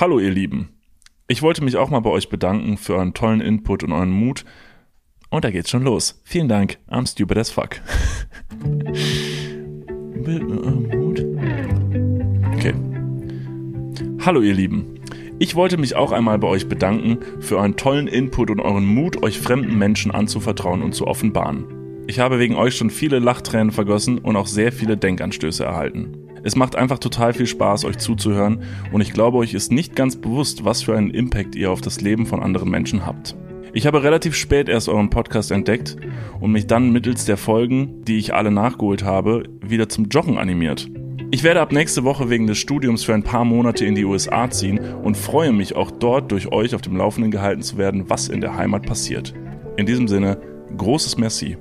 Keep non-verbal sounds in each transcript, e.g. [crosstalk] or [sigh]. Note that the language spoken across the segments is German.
Hallo ihr Lieben. Ich wollte mich auch mal bei euch bedanken für euren tollen Input und euren Mut. Und da geht's schon los. Vielen Dank. I'm stupid as fuck. [laughs] Okay. Hallo ihr Lieben. Ich wollte mich auch einmal bei euch bedanken für euren tollen Input und euren Mut, euch fremden Menschen anzuvertrauen und zu offenbaren. Ich habe wegen euch schon viele Lachtränen vergossen und auch sehr viele Denkanstöße erhalten. Es macht einfach total viel Spaß, euch zuzuhören und ich glaube, euch ist nicht ganz bewusst, was für einen Impact ihr auf das Leben von anderen Menschen habt. Ich habe relativ spät erst euren Podcast entdeckt und mich dann mittels der Folgen, die ich alle nachgeholt habe, wieder zum Joggen animiert. Ich werde ab nächste Woche wegen des Studiums für ein paar Monate in die USA ziehen und freue mich auch dort durch euch auf dem Laufenden gehalten zu werden, was in der Heimat passiert. In diesem Sinne, großes Merci.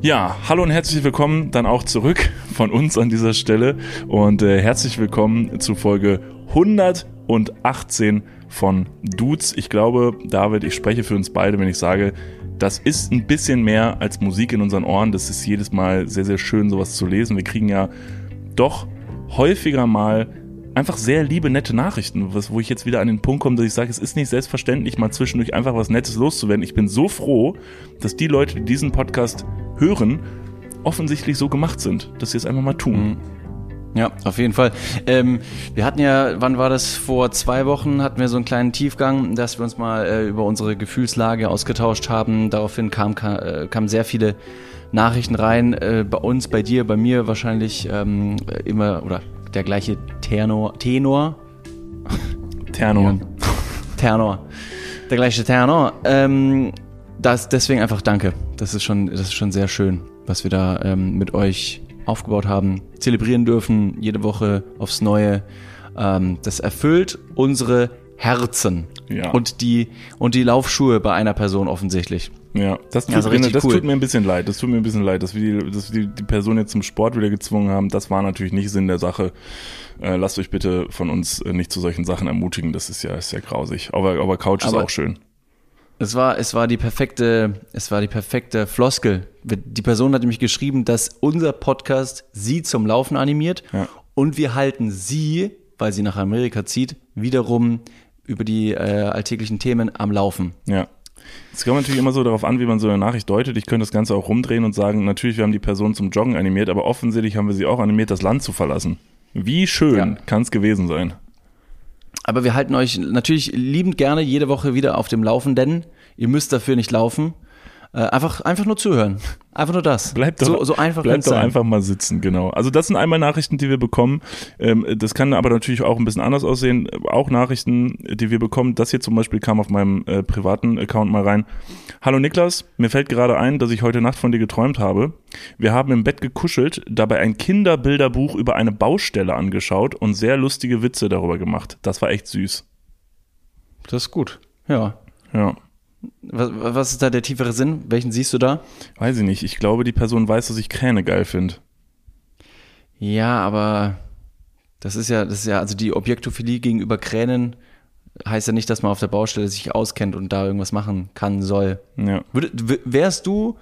Ja, hallo und herzlich willkommen dann auch zurück von uns an dieser Stelle und äh, herzlich willkommen zu Folge 118 von Dudes. Ich glaube, David, ich spreche für uns beide, wenn ich sage, das ist ein bisschen mehr als Musik in unseren Ohren. Das ist jedes Mal sehr, sehr schön, sowas zu lesen. Wir kriegen ja doch häufiger mal einfach sehr liebe, nette Nachrichten, was, wo ich jetzt wieder an den Punkt komme, dass ich sage, es ist nicht selbstverständlich, mal zwischendurch einfach was Nettes loszuwerden. Ich bin so froh, dass die Leute, die diesen Podcast hören, offensichtlich so gemacht sind, dass sie es einfach mal tun. Mhm. Ja, auf jeden Fall. Ähm, wir hatten ja, wann war das? Vor zwei Wochen hatten wir so einen kleinen Tiefgang, dass wir uns mal äh, über unsere Gefühlslage ausgetauscht haben. Daraufhin kamen kam, äh, kamen sehr viele Nachrichten rein. Äh, bei uns, bei dir, bei mir wahrscheinlich ähm, immer oder der gleiche Tenor. Tenor. Tenor. Ja. Tenor. Der gleiche Tenor. Ähm, das, deswegen einfach danke. Das ist schon, das ist schon sehr schön, was wir da ähm, mit euch aufgebaut haben, zelebrieren dürfen, jede Woche aufs Neue. Ähm, das erfüllt unsere Herzen ja. und die und die Laufschuhe bei einer Person offensichtlich. Ja, das tut, also mir, das cool. tut mir ein bisschen leid. Das tut mir ein bisschen leid, dass wir, die, dass wir die Person jetzt zum Sport wieder gezwungen haben. Das war natürlich nicht Sinn der Sache. Äh, lasst euch bitte von uns äh, nicht zu solchen Sachen ermutigen. Das ist ja, ist ja grausig. Aber, aber Couch aber, ist auch schön. Es war, es war die perfekte, es war die perfekte Floskel. Die Person hat nämlich geschrieben, dass unser Podcast sie zum Laufen animiert ja. und wir halten sie, weil sie nach Amerika zieht, wiederum über die äh, alltäglichen Themen am Laufen. Ja. Es kommt natürlich immer so darauf an, wie man so eine Nachricht deutet. Ich könnte das Ganze auch rumdrehen und sagen, natürlich, wir haben die Person zum Joggen animiert, aber offensichtlich haben wir sie auch animiert, das Land zu verlassen. Wie schön ja. kann es gewesen sein? Aber wir halten euch natürlich liebend gerne jede Woche wieder auf dem Laufenden. Ihr müsst dafür nicht laufen. Äh, einfach, einfach nur zuhören. Einfach nur das. Bleibt doch, so, so einfach bleibt doch sein. einfach mal sitzen, genau. Also das sind einmal Nachrichten, die wir bekommen. Ähm, das kann aber natürlich auch ein bisschen anders aussehen. Auch Nachrichten, die wir bekommen. Das hier zum Beispiel kam auf meinem äh, privaten Account mal rein. Hallo Niklas, mir fällt gerade ein, dass ich heute Nacht von dir geträumt habe. Wir haben im Bett gekuschelt, dabei ein Kinderbilderbuch über eine Baustelle angeschaut und sehr lustige Witze darüber gemacht. Das war echt süß. Das ist gut. Ja. Ja. Was, was, ist da der tiefere Sinn? Welchen siehst du da? Weiß ich nicht. Ich glaube, die Person weiß, dass ich Kräne geil finde. Ja, aber das ist ja, das ist ja, also die Objektophilie gegenüber Kränen heißt ja nicht, dass man auf der Baustelle sich auskennt und da irgendwas machen kann, soll. Ja. Würde, wärst du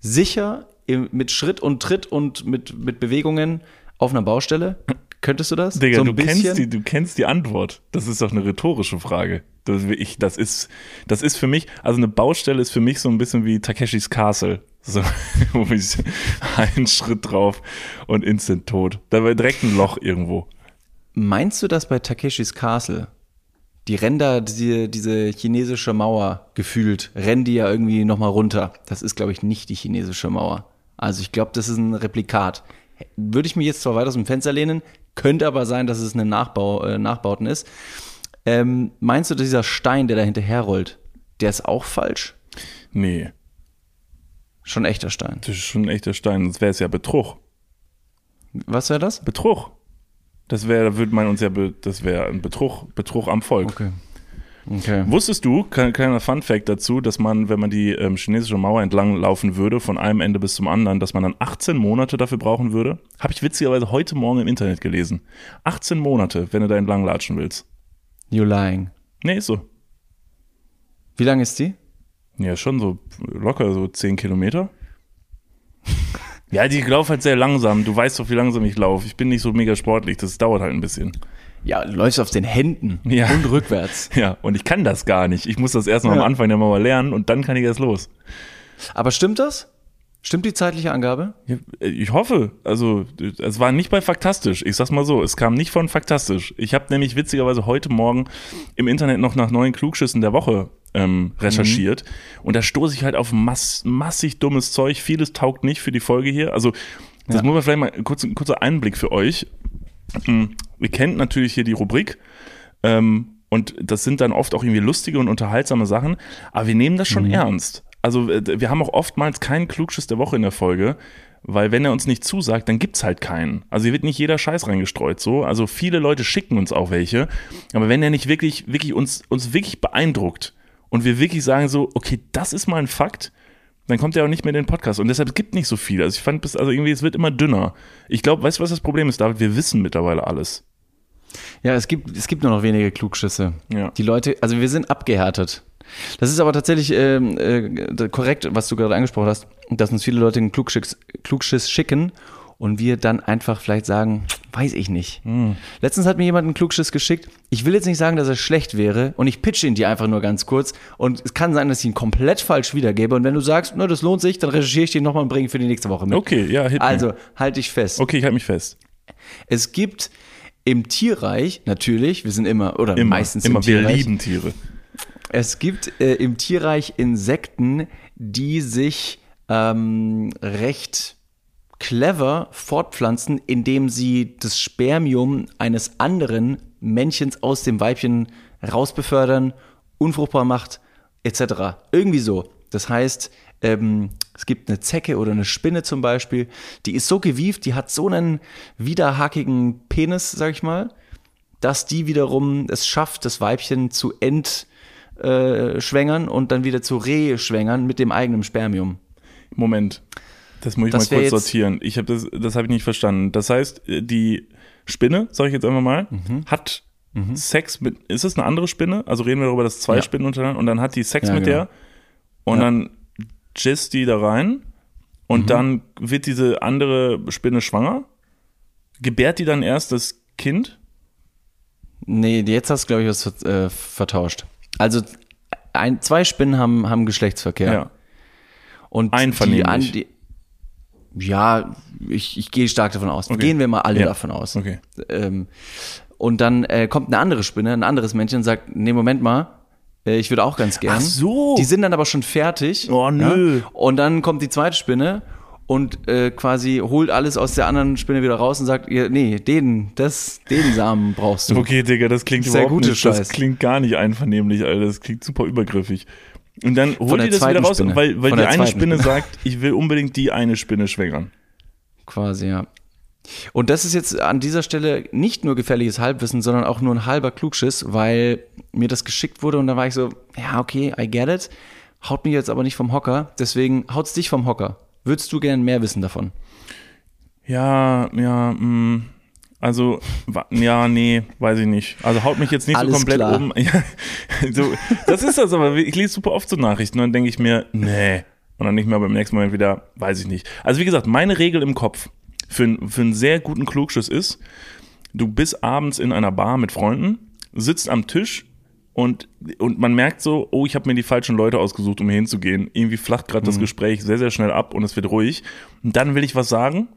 sicher mit Schritt und Tritt und mit, mit Bewegungen auf einer Baustelle? [laughs] Könntest du das? Digga, so du, kennst die, du kennst die Antwort. Das ist doch eine rhetorische Frage. Das, ich, das, ist, das ist für mich, also eine Baustelle ist für mich so ein bisschen wie Takeshis Castle. So, [laughs] wo ich [laughs] einen Schritt drauf und instant tot. Da war direkt ein Loch irgendwo. Meinst du, dass bei Takeshis Castle die Ränder, diese, diese chinesische Mauer gefühlt, rennen die ja irgendwie nochmal runter? Das ist, glaube ich, nicht die chinesische Mauer. Also ich glaube, das ist ein Replikat. Würde ich mich jetzt zwar weit aus dem Fenster lehnen, könnte aber sein, dass es eine Nachbau, äh, Nachbauten ist. Ähm, meinst du, dass dieser Stein, der da hinterher rollt, der ist auch falsch? Nee. Schon echter Stein. Das ist schon ein echter Stein, sonst wäre es ja Betrug. Was wäre das? Betrug. Das wäre, da würde man uns ja, das wäre ein Betrug, Betrug am Volk. Okay. Okay. Wusstest du, kleiner Fun Fact dazu, dass man, wenn man die ähm, chinesische Mauer entlang laufen würde, von einem Ende bis zum anderen, dass man dann 18 Monate dafür brauchen würde? Habe ich witzigerweise heute Morgen im Internet gelesen. 18 Monate, wenn du da entlang latschen willst. You lying. Nee, ist so. Wie lang ist die? Ja, schon so locker so 10 Kilometer. ja, die laufen halt sehr langsam. Du weißt doch, wie langsam ich laufe. Ich bin nicht so mega sportlich. Das dauert halt ein bisschen. Ja, du läufst auf den Händen Ja. und rückwärts. [laughs] Ja, und ich kann das gar nicht. Ich muss das erst mal Ja. am Anfang der Mauer lernen und dann kann ich erst los. Aber stimmt das? Stimmt die zeitliche Angabe? Ja, Ich hoffe. Also, es war nicht bei Faktastisch. Ich sag's mal so, es kam nicht von Faktastisch. Ich habe nämlich witzigerweise heute Morgen im Internet noch nach neuen Klugschüssen der Woche ähm, recherchiert. Und da stoße ich halt auf mass massig dummes Zeug. Vieles taugt nicht für die Folge hier. Also, das Ja. muss man vielleicht mal kurz, ein kurzer Einblick für euch. Mm, Ihr kennt natürlich hier die Rubrik. Ähm, und das sind dann oft auch irgendwie lustige und unterhaltsame Sachen. Aber wir nehmen das schon ernst. Also äh, wir haben auch oftmals keinen Klugschiss der Woche in der Folge, weil wenn er uns nicht zusagt, dann gibt's halt keinen. Also hier wird nicht jeder Scheiß reingestreut so. Also viele Leute schicken uns auch welche. Aber wenn er nicht wirklich, wirklich uns, uns wirklich beeindruckt und wir wirklich sagen so, okay, das ist mal ein Fakt, dann kommt er auch nicht mehr in den Podcast. Und deshalb gibt nicht so viel. Also ich fand, bis, also irgendwie, es wird immer dünner. Ich glaube, weißt du, was das Problem ist, David? Wir wissen mittlerweile alles. Ja, es gibt, es gibt nur noch wenige Klugschüsse. Ja. Die Leute, also wir sind abgehärtet. Das ist aber tatsächlich ähm, äh, korrekt, was du gerade angesprochen hast, dass uns viele Leute einen Klugschiss, Klugschiss schicken und wir dann einfach vielleicht sagen, weiß ich nicht. Letztens hat mir jemand einen Klugschiss geschickt. Ich will jetzt nicht sagen, dass er schlecht wäre und ich pitche ihn dir einfach nur ganz kurz und es kann sein, dass ich ihn komplett falsch wiedergebe und wenn du sagst, na, das lohnt sich, dann recherchiere ich den nochmal und bringe ihn für die nächste Woche mit. Okay, ja, hit. Also, halt dich fest. Okay, ich halte mich fest. Es gibt im Tierreich, natürlich, wir sind immer, oder Immer, meistens immer. im Wir Tierreich, lieben Tiere. es gibt äh, im Tierreich Insekten, die sich ähm, recht clever fortpflanzen, indem sie das Spermium eines anderen Männchens aus dem Weibchen rausbefördern, unfruchtbar macht, etc. Irgendwie so. Das heißt, ähm, es gibt eine Zecke oder eine Spinne zum Beispiel, die ist so gewieft, die hat so einen widerhackigen Penis, sag ich mal, dass die wiederum es schafft, das Weibchen zu entschwängern äh, und dann wieder zu reschwängern mit dem eigenen Spermium. Moment. Das muss ich Das mal kurz sortieren. Ich habe das, das habe ich nicht verstanden. Das heißt, äh, die Spinne, sage ich jetzt einfach mal, Mhm. hat Sex mit. Ist es eine andere Spinne? Also reden wir darüber, dass zwei Ja. Spinnen untereinander und dann hat die Sex Ja, mit genau. der und Ja. dann jizzt die da rein und Mhm. dann wird diese andere Spinne schwanger. Gebärt die dann erst das Kind? Nee, jetzt hast du, glaube ich, was äh, vertauscht. Also ein, zwei Spinnen haben, haben Geschlechtsverkehr. Ja. Und Einvernehmlich. Die, an- die, ja, ich, ich gehe stark davon aus. Okay. Gehen wir mal alle Ja. davon aus. Okay. Ähm, und dann äh, kommt eine andere Spinne, ein anderes Männchen und sagt, nee, Moment mal, äh, ich würde auch ganz gern. Ach so. Die sind dann aber schon fertig. Oh, nö. Ja? Und dann kommt die zweite Spinne und äh, quasi holt alles aus der anderen Spinne wieder raus und sagt, ihr, nee, den, das, den Samen brauchst du. Okay, Digga, das klingt Sehr überhaupt gute nicht. Das Scheiß. klingt gar nicht einvernehmlich, Alter. Das klingt super übergriffig. Und dann holt die das wieder raus, Spinne. weil, weil Von die eine Spinne Spinne. sagt, [laughs] ich will unbedingt die eine Spinne schwängern. Quasi, ja. Und das ist jetzt an dieser Stelle nicht nur gefährliches Halbwissen, sondern auch nur ein halber Klugschiss, weil mir das geschickt wurde und dann war ich so, ja, okay, I get it. Haut mich jetzt aber nicht vom Hocker, deswegen haut's dich vom Hocker. Würdest du gern mehr wissen davon? Ja, ja, mh. Also, ja, nee, weiß ich nicht. Also haut mich jetzt nicht Alles so komplett klar. um. [laughs] Ja, so, das ist das aber. Ich lese super oft so Nachrichten und dann denke ich mir, nee. Und dann nicht mehr beim nächsten Moment wieder, weiß ich nicht. Also wie gesagt, meine Regel im Kopf für, für einen sehr guten Klugschiss ist, du bist abends in einer Bar mit Freunden, sitzt am Tisch und, und man merkt so, oh, ich habe mir die falschen Leute ausgesucht, um hier hinzugehen. Irgendwie flacht gerade das Gespräch sehr, sehr schnell ab und es wird ruhig. Und dann will ich was sagen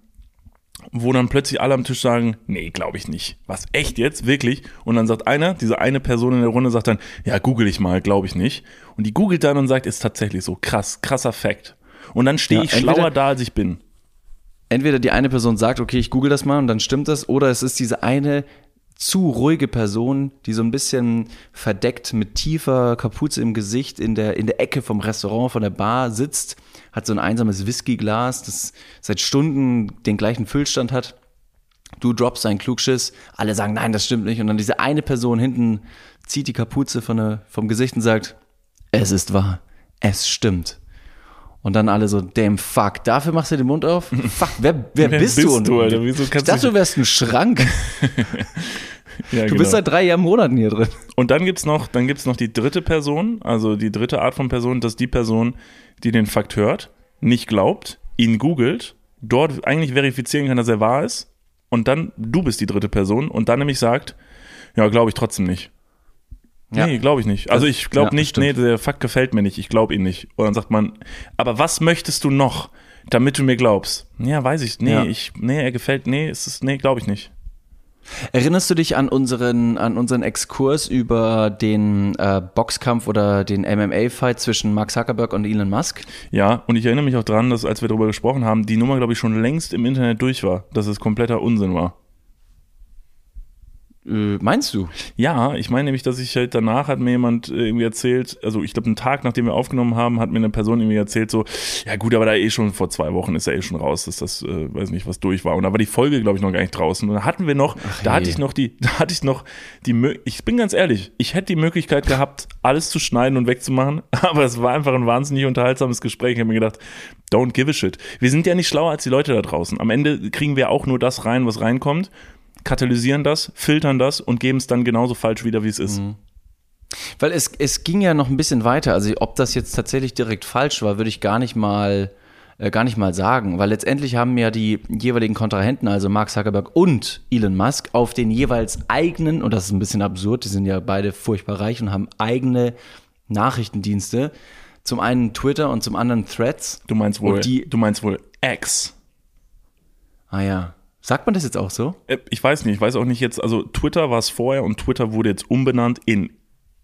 wo dann plötzlich alle am Tisch sagen, nee, glaube ich nicht. Was, echt jetzt? Wirklich? Und dann sagt einer, diese eine Person in der Runde sagt dann, ja, google ich mal, glaube ich nicht. Und die googelt dann und sagt, ist tatsächlich so. Krass, krasser Fact. Und dann stehe Ja, ich entweder- schlauer da, als ich bin. Entweder die eine Person sagt, okay, ich google das mal und dann stimmt das, oder es ist diese eine zu ruhige Person, die so ein bisschen verdeckt mit tiefer Kapuze im Gesicht in der, in der Ecke vom Restaurant, von der Bar sitzt, hat so ein einsames Whiskyglas, das seit Stunden den gleichen Füllstand hat. Du droppst einen Klugschiss, alle sagen, nein, das stimmt nicht. Und dann diese eine Person hinten zieht die Kapuze von der, vom Gesicht und sagt, es ist wahr, es stimmt. Und dann alle so, damn fuck, dafür machst du den Mund auf? [laughs] Fuck, wer, wer, Wer bist, bist du? du, Alter? Wieso ich kannst dachte, du- wärst ein Schrank. [laughs] Ja, Du bist seit drei Jahren Monaten hier drin. Und dann gibt's noch, dann gibt's noch die dritte Person, also die dritte Art von Person, das ist die Person, die den Fakt hört, nicht glaubt, ihn googelt, dort eigentlich verifizieren kann, dass er wahr ist, und dann du bist die dritte Person und dann nämlich sagt, Ja, glaube ich trotzdem nicht. Ja. Nee, glaube ich nicht. Also ich glaube Ja, nicht, stimmt. nee, der Fakt gefällt mir nicht, ich glaube ihn nicht. Und dann sagt man, aber was möchtest du noch, damit du mir glaubst? Ja, weiß ich, nee, Ja. ich, nee, er gefällt, nee, ist es, nee, glaube ich nicht. Erinnerst du dich an unseren, an unseren Exkurs über den äh, Boxkampf oder den MMA-Fight zwischen Mark Zuckerberg und Elon Musk? Ja, und ich erinnere mich auch dran, dass als wir darüber gesprochen haben, die Nummer, glaube ich, schon längst im Internet durch war, dass es kompletter Unsinn war. Äh, meinst du? Ja, ich meine nämlich, dass ich halt danach hat mir jemand äh, irgendwie erzählt, also ich glaube, einen Tag nachdem wir aufgenommen haben, hat mir eine Person irgendwie erzählt, so, ja gut, aber da eh schon vor zwei Wochen ist er eh schon raus, dass das, äh, weiß nicht, was durch war. Und da war die Folge, glaube ich, noch gar nicht draußen. Und da hatten wir noch, da hatte je. ich noch die, [laughs] da hatte ich noch die, ich bin ganz ehrlich, ich hätte die Möglichkeit gehabt, alles zu schneiden und wegzumachen, [laughs] aber es war einfach ein wahnsinnig unterhaltsames Gespräch. Ich habe mir gedacht, don't give a shit. Wir sind ja nicht schlauer als die Leute da draußen. Am Ende kriegen wir auch nur das rein, was reinkommt katalysieren das, filtern das und geben es dann genauso falsch wieder, wie es ist. Weil es, es ging ja noch ein bisschen weiter. Also ob das jetzt tatsächlich direkt falsch war, würde ich gar nicht mal äh, gar nicht mal sagen, weil letztendlich haben ja die jeweiligen Kontrahenten, also Mark Zuckerberg und Elon Musk, auf den jeweils eigenen, und das ist ein bisschen absurd, die sind ja beide furchtbar reich und haben eigene Nachrichtendienste. Zum einen Twitter und zum anderen Threads. Du meinst wohl, die- du meinst wohl X. Ah ja. Sagt man das jetzt auch so? Äh, Ich weiß nicht, ich weiß auch nicht jetzt, also Twitter war es vorher und Twitter wurde jetzt umbenannt in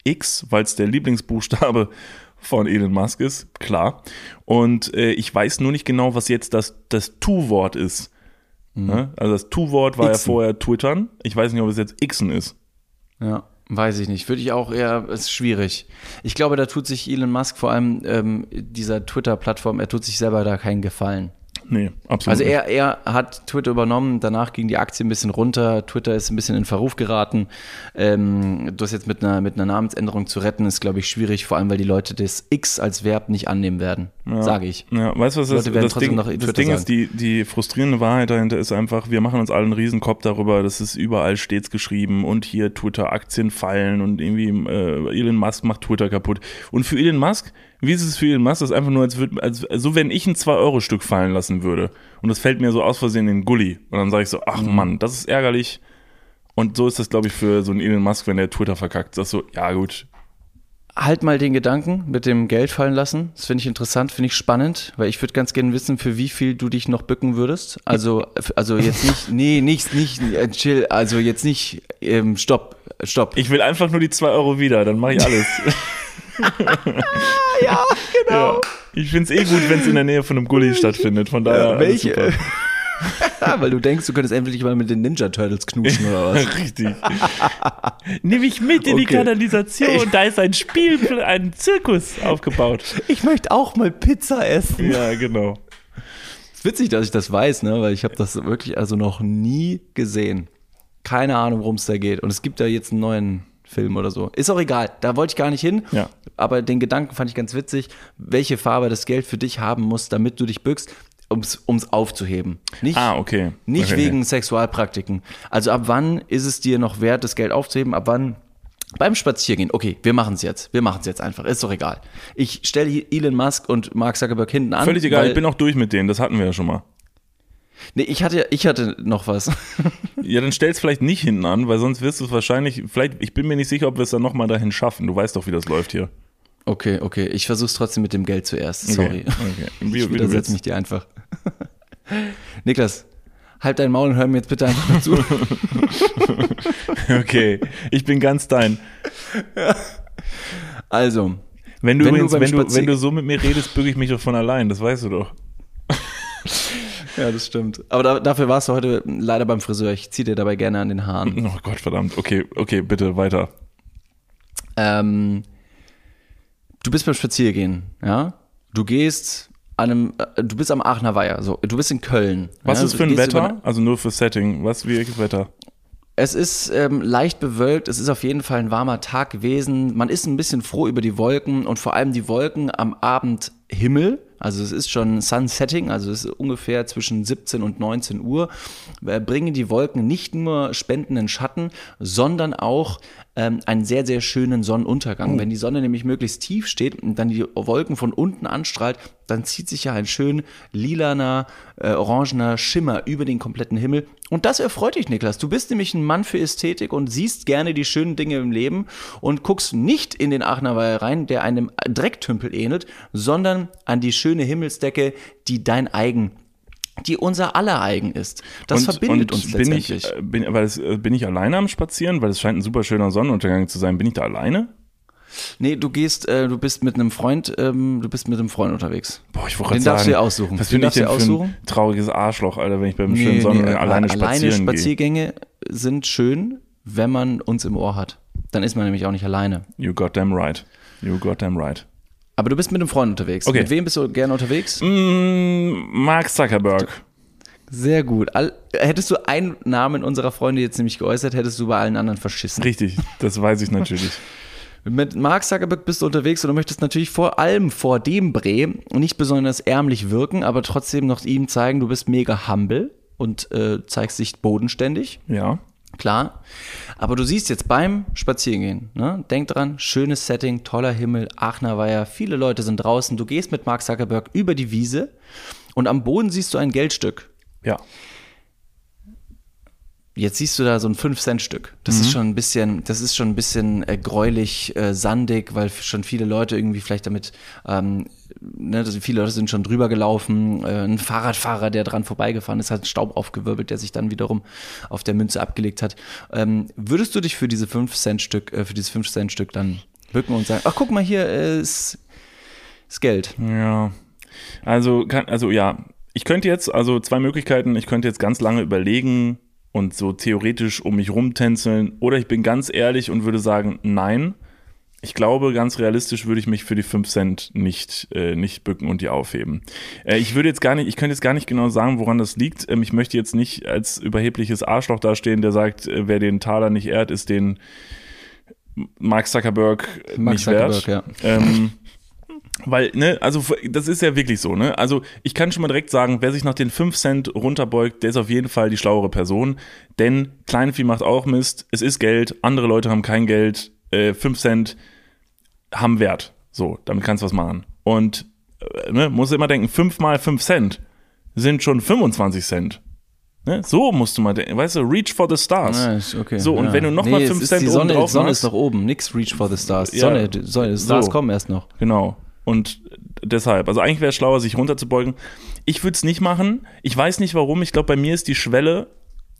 X, weil es der Lieblingsbuchstabe [laughs] von Elon Musk ist, klar. Und äh, ich weiß nur nicht genau, was jetzt das, das Tu-Wort ist. Ne? Also das Tu-Wort war Mhm. Xen. ja vorher Twittern. Ich weiß nicht, ob es jetzt Xen ist. Ja, weiß ich nicht. Würde ich auch eher, ist schwierig. Ich glaube, da tut sich Elon Musk vor allem ähm, dieser Twitter-Plattform, er tut sich selber da keinen Gefallen. Nee, absolut. Also er, er hat Twitter übernommen, danach ging die Aktie ein bisschen runter, Twitter ist ein bisschen in Verruf geraten. Ähm, das jetzt mit einer, mit einer Namensänderung zu retten, ist, glaube ich, schwierig, vor allem weil die Leute das X als Verb nicht annehmen werden, sage ich. Ja, weißt du, was werden das Ding, das Ding ist, die, die frustrierende Wahrheit dahinter ist einfach, wir machen uns alle einen Riesenkopf darüber, das ist überall stets geschrieben und hier Twitter-Aktien fallen und irgendwie äh, Elon Musk macht Twitter kaputt. Und für Elon Musk, wie ist es für Elon Musk? Das ist einfach nur, als, würd, als so, wenn ich ein 2-Euro-Stück fallen lassen würde und das fällt mir so aus Versehen in den Gully und dann sage ich so, ach Mhm. Mann, das ist ärgerlich. Und so ist das, glaube ich, für so einen Elon Musk, wenn der Twitter verkackt. Das ist so, ja gut, Halt mal den Gedanken mit dem Geld fallen lassen. Das finde ich interessant, finde ich spannend, weil ich würde ganz gerne wissen, für wie viel du dich noch bücken würdest. Also, also jetzt nicht, [laughs] nee, nicht, nicht, äh, chill, also jetzt nicht, ähm, stopp, stopp. ich will einfach nur die 2 Euro wieder, dann mache ich alles. [laughs] [laughs] ja, genau. Ja. Ich finde es eh gut, wenn es in der Nähe von einem Gully stattfindet. Von daher. alles welche? [laughs] weil du denkst, du könntest endlich mal mit den Ninja Turtles knutschen oder was? [laughs] Richtig. Nimm mich mit in die Okay. Kanalisation. Da ist ein Spiel, ein Zirkus aufgebaut. Ich möchte auch mal Pizza essen. Ja, genau. ist witzig, dass ich das weiß, ne? weil ich habe das wirklich also noch nie gesehen. Keine Ahnung, worum es da geht. Und es gibt ja jetzt einen neuen Film oder so. Ist auch egal, da wollte ich gar nicht hin. Ja. Aber den Gedanken fand ich ganz witzig, welche Farbe das Geld für dich haben muss, damit du dich bückst, ums, ums aufzuheben. Nicht, Ah, okay. nicht okay. wegen Sexualpraktiken. Also ab wann ist es dir noch wert, das Geld aufzuheben? Ab wann? Beim Spaziergehen, okay, wir machen es jetzt. Wir machen es jetzt einfach. Ist doch egal. Ich stelle Elon Musk und Mark Zuckerberg hinten an. Völlig egal, ich bin auch durch mit denen. Das hatten wir ja schon mal. Nee, ich hatte, ich hatte noch was. [laughs] Ja, dann stell's vielleicht nicht hinten an, weil sonst wirst du es wahrscheinlich, vielleicht, ich bin mir nicht sicher, ob wir es dann nochmal dahin schaffen. Du weißt doch, wie das läuft hier. Okay, okay. Ich versuch's trotzdem mit dem Geld zuerst. Sorry. Okay, [laughs] okay. Wie, Ich du widersetze mich dir einfach. [laughs] Niklas, halt dein Maul und hör mir jetzt bitte einfach zu. [laughs] Okay, ich bin ganz dein. Also, Wenn du, Wenn du übrigens, beim wenn, du, wenn du so mit mir redest, bücke ich mich doch von allein, das weißt du doch. ja, das stimmt. Aber da, dafür warst du heute leider beim Friseur. Ich zieh dir dabei gerne an den Haaren. Oh Gott, verdammt. Okay, okay, bitte weiter. ähm, du bist beim Spaziergehen, ja? Du gehst an einem, äh, du bist am Aachener Weiher, so, du bist in Köln. Was ja? ist für ein Wetter? Also nur für Setting. Was wie welches Wetter? Es ist ähm, leicht bewölkt, es ist auf jeden Fall ein warmer Tag gewesen. Man ist ein bisschen froh über die Wolken und vor allem die Wolken am Abendhimmel. Also es ist schon Sunsetting, also es ist ungefähr zwischen 17 und 19 Uhr. Äh, bringen die Wolken nicht nur spendenden Schatten, sondern auch ähm, einen sehr, sehr schönen Sonnenuntergang. Wenn die Sonne nämlich möglichst tief steht und dann die Wolken von unten anstrahlt, dann zieht sich ja ein schön lilaner, äh, orangener Schimmer über den kompletten Himmel. Und das erfreut dich, Niklas. Du bist nämlich ein Mann für Ästhetik und siehst gerne die schönen Dinge im Leben und guckst nicht in den Aachener Weiher rein, der einem Drecktümpel ähnelt, sondern an die schöne Himmelsdecke, die dein eigen die unser aller eigen ist. Das Und- verbindet und uns bin letztendlich. ich, äh, bin, weil es, äh, bin ich alleine am Spazieren, weil es scheint ein super schöner Sonnenuntergang zu sein. Bin ich da alleine? nee, du gehst, äh, du bist mit einem Freund, ähm, du bist mit einem Freund unterwegs. Boah, ich wollte Den sagen. darfst du dir aussuchen. Was Den bin ich denn dir für ein aussuchen? trauriges Arschloch, Alter, wenn ich beim schönen Sonnenuntergang äh, alleine spazieren gehe. Spaziergänge sind schön, wenn man uns im Ohr hat. Dann ist man nämlich auch nicht alleine. You goddamn right. You goddamn right. Aber du bist mit einem Freund unterwegs. Okay. Mit wem bist du gerne unterwegs? Mm, Mark Zuckerberg. Sehr gut. All, hättest du einen Namen unserer Freunde jetzt nämlich geäußert, hättest du bei allen anderen verschissen. Richtig, das weiß ich natürlich. [laughs] Mit Mark Zuckerberg bist du unterwegs und du möchtest natürlich vor allem vor dem Bre nicht besonders ärmlich wirken, aber trotzdem noch ihm zeigen, du bist mega humble und äh, zeigst dich bodenständig. Ja. Klar. Aber du siehst jetzt beim Spazierengehen, ne? denk dran, schönes Setting, toller Himmel, Aachener Weiher, viele Leute sind draußen. Du gehst mit Mark Zuckerberg über die Wiese und am Boden siehst du ein Geldstück. Ja. Jetzt siehst du da so ein 5-Cent-Stück. Das ist schon ein bisschen, das ist schon ein bisschen äh, gräulich, äh, sandig, weil schon viele Leute irgendwie vielleicht damit, ähm, ne, das, viele Leute sind schon drüber gelaufen. Äh, ein Fahrradfahrer, der dran vorbeigefahren ist, hat Staub aufgewirbelt, der sich dann wiederum auf der Münze abgelegt hat. Ähm, würdest du dich für diese 5-Cent-Stück, äh, für dieses 5-Cent-Stück dann bücken und sagen, ach guck mal hier, äh, ist, ist Geld. Ja. Also, kann, also ja, ich könnte jetzt, also zwei Möglichkeiten, ich könnte jetzt ganz lange überlegen und so theoretisch um mich rumtänzeln oder ich bin ganz ehrlich und würde sagen, nein. Ich glaube, ganz realistisch würde ich mich für die 5 Cent nicht, äh, nicht bücken und die aufheben. Äh, ich würde jetzt gar nicht, ich könnte jetzt gar nicht genau sagen, woran das liegt. Ähm, ich möchte jetzt nicht als überhebliches Arschloch dastehen, der sagt, äh, wer den Taler nicht ehrt, ist den Mark Zuckerberg Mark nicht wert. Zuckerberg, Ähm, weil, ne, also das ist ja wirklich so, ne? Also ich kann schon mal direkt sagen, wer sich nach den 5 Cent runterbeugt, der ist auf jeden Fall die schlauere Person. Denn Kleinvieh macht auch Mist, es ist Geld, andere Leute haben kein Geld, äh, 5 Cent haben Wert. So, damit kannst du was machen. Und äh, ne, musst du immer denken, 5 mal 5 Cent sind schon 25 Cent. Ne? So musst du mal denken, weißt du, reach for the stars. Ist okay. So, und ja. wenn du noch mal es fünf ist Cent die oben Sonne, drauf Sonne machst- ist noch oben, nix Reach for the Stars. Ja. Sonne, Sonne, Stars So. kommen erst noch. Genau. Und deshalb, also eigentlich wäre es schlauer, sich runterzubeugen. Ich würde es nicht machen. Ich weiß nicht warum. Ich glaube, bei mir ist die Schwelle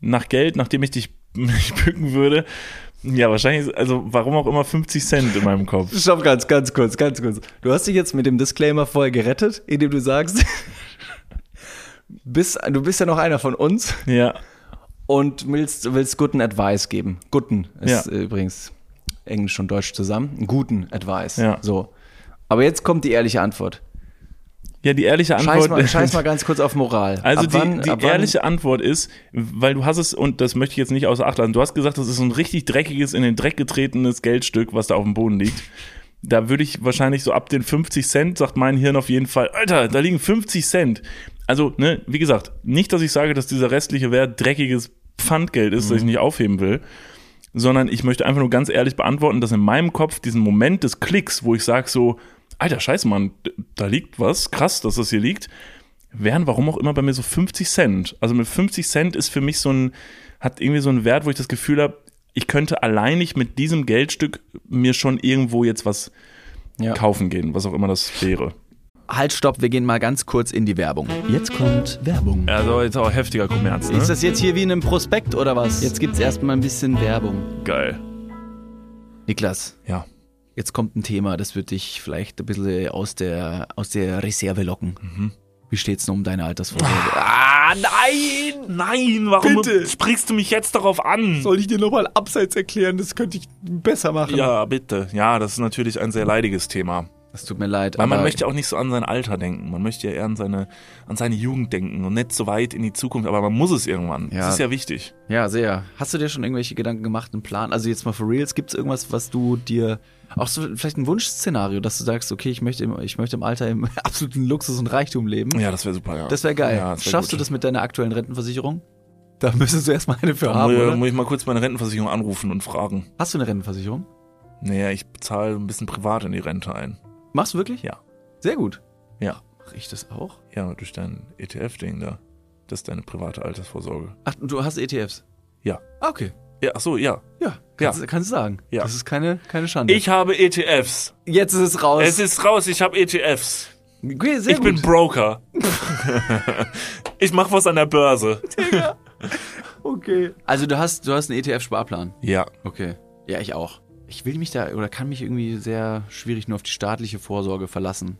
nach Geld, nachdem ich dich [laughs] mich bücken würde. Ja, wahrscheinlich, also warum auch immer 50 Cent in meinem Kopf. [laughs] Stopp, ganz, ganz kurz, ganz kurz. Du hast dich jetzt mit dem Disclaimer vorher gerettet, indem du sagst, [laughs] bist, du bist ja noch einer von uns Ja. und willst, willst guten Advice geben. Guten ist Ja. übrigens Englisch und Deutsch zusammen. Guten Advice. Ja. So. Aber jetzt kommt die ehrliche Antwort. Ja, die ehrliche Antwort. Scheiß mal, scheiß mal [laughs] ganz kurz auf Moral. Also Ab die, wann- die ab wann- ehrliche Antwort ist, weil du hast es, und das möchte ich jetzt nicht außer Acht lassen, du hast gesagt, das ist so ein richtig dreckiges, in den Dreck getretenes Geldstück, was da auf dem Boden liegt. Da würde ich wahrscheinlich so ab den 50 Cent, sagt mein Hirn auf jeden Fall, Alter, da liegen 50 Cent. Also, ne, wie gesagt, nicht, dass ich sage, dass dieser restliche Wert dreckiges Pfandgeld ist, das ich nicht aufheben will, sondern ich möchte einfach nur ganz ehrlich beantworten, dass in meinem Kopf diesen Moment des Klicks, wo ich sage so, Alter, scheiße, Mann, da liegt was, krass, dass das hier liegt, wären warum auch immer bei mir so 50 Cent. Also mit 50 Cent ist für mich so ein, hat irgendwie so einen Wert, wo ich das Gefühl habe, ich könnte alleinig mit diesem Geldstück mir schon irgendwo jetzt was Ja. kaufen gehen, was auch immer das wäre. Halt, stopp, wir gehen mal ganz kurz in die Werbung. Jetzt kommt Werbung. Also jetzt auch heftiger Kommerz, ne? Ist das jetzt hier wie in einem Prospekt oder was? Jetzt gibt's erstmal ein bisschen Werbung. geil. Niklas, Ja. Jetzt kommt ein Thema, das wird dich vielleicht ein bisschen aus der, aus der Reserve locken. Wie steht's denn um deine Altersvorsorge? Ah, nein! Nein, warum Bitte. sprichst du mich jetzt darauf an? Soll ich dir nochmal abseits erklären? Das könnte ich besser machen. Ja, bitte. Ja, das ist natürlich ein sehr leidiges Thema. Das tut mir leid. Weil man möchte auch nicht so an sein Alter denken. Man möchte ja eher an seine, an seine Jugend denken und nicht so weit in die Zukunft. Aber man muss es irgendwann. Ja. Das ist ja wichtig. Ja, sehr. Hast du dir schon irgendwelche Gedanken gemacht, einen Plan? Also jetzt mal for reals, gibt's irgendwas, was du dir, auch so vielleicht ein Wunschszenario, dass du sagst, okay, ich möchte im, ich möchte im Alter im [laughs] absoluten Luxus und Reichtum leben? Ja, das wäre super, ja. Das wäre geil. Ja, das wär Schaffst gut. du das mit deiner aktuellen Rentenversicherung? Da müsstest du erstmal eine für Da haben, muss, oder? muss ich mal kurz meine Rentenversicherung anrufen und fragen. Hast du eine Rentenversicherung? Naja, ich bezahle ein bisschen privat in die Rente ein. Machst du wirklich? Ja. Sehr gut. Ja. Mache ich das auch? Ja, durch dein ETF-Ding da. Das ist deine private Altersvorsorge. Ach, du hast ETFs? Ja. Ah, okay. Ja, ach so, ja. Ja, kannst, kannst du sagen. Ja. Das ist keine, keine Schande. Ich habe ETFs. Jetzt ist es raus. Es ist raus, ich habe ETFs. okay, ich bin gut. Broker. [laughs] ich mache was an der Börse. okay. Also du hast, du hast einen ETF-Sparplan. Ja. Okay. Ja, ich auch. Ich will mich da oder kann mich irgendwie sehr schwierig nur auf die staatliche Vorsorge verlassen.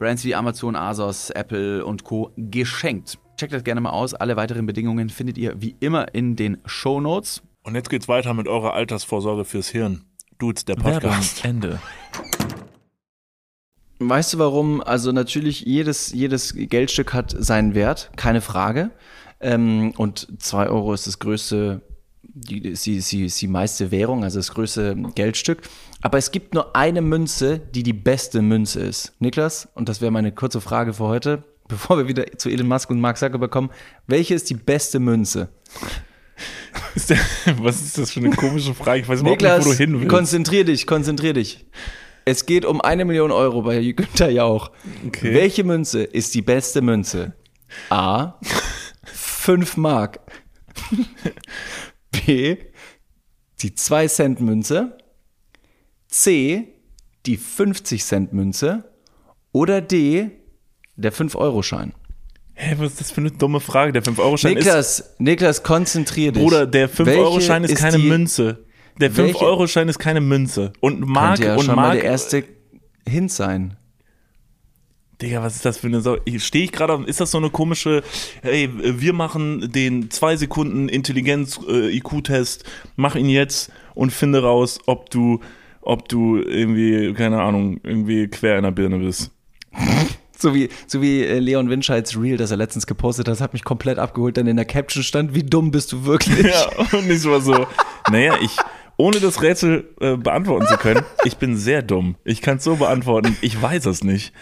Brands wie Amazon, Asos, Apple und Co. geschenkt. Checkt das gerne mal aus. Alle weiteren Bedingungen findet ihr wie immer in den Show Notes. Und jetzt geht's weiter mit eurer Altersvorsorge fürs Hirn. Dudes, der Podcast. Ende. Weißt du warum? Also natürlich, jedes, jedes Geldstück hat seinen Wert, keine Frage. Ähm, und 2 Euro ist das größte, die, ist die, die meiste Währung, also das größte Geldstück. Aber es gibt nur eine Münze, die die beste Münze ist. Niklas, und das wäre meine kurze Frage für heute, [laughs] bevor wir wieder zu Elon Musk und Mark Zuckerberg kommen, welche ist die beste Münze? [laughs] Ist der, was ist das für eine komische Frage? Ich weiß überhaupt nicht, wo Niklas, du hin willst. konzentrier dich, konzentrier dich. Es geht um eine Million Euro bei Günther Jauch. Okay. Welche Münze ist die beste Münze? A. [laughs] 5 Mark. B. Die 2 Cent Münze. C. Die 50 Cent Münze. Oder D. Der 5-Euro-Schein. Hä, was ist das für eine dumme Frage? Der 5-Euro-Schein ist. Niklas, Niklas, konzentrier dich. Bruder, der 5-Euro-Schein ist Welche keine die- Münze. Der Welche- 5-Euro-Schein ist keine Münze. Und Mark ja und schon mal Mark. der erste Hint sein. Digga, was ist das für eine Sau? Stehe ich gerade, ist das so eine komische, hey, wir machen den 2 Sekunden Intelligenz-IQ-Test, mach ihn jetzt und finde raus, ob du, ob du irgendwie, keine Ahnung, irgendwie quer in der Birne bist. So wie, so wie äh, Leon Winscheids Reel, das er letztens gepostet hat, hat mich komplett abgeholt. Dann in der Caption stand, wie dumm bist du wirklich? Ja, und ich war so, naja, ich, ohne das Rätsel äh, beantworten zu können, ich bin sehr dumm. Ich kann es so beantworten, ich weiß es nicht.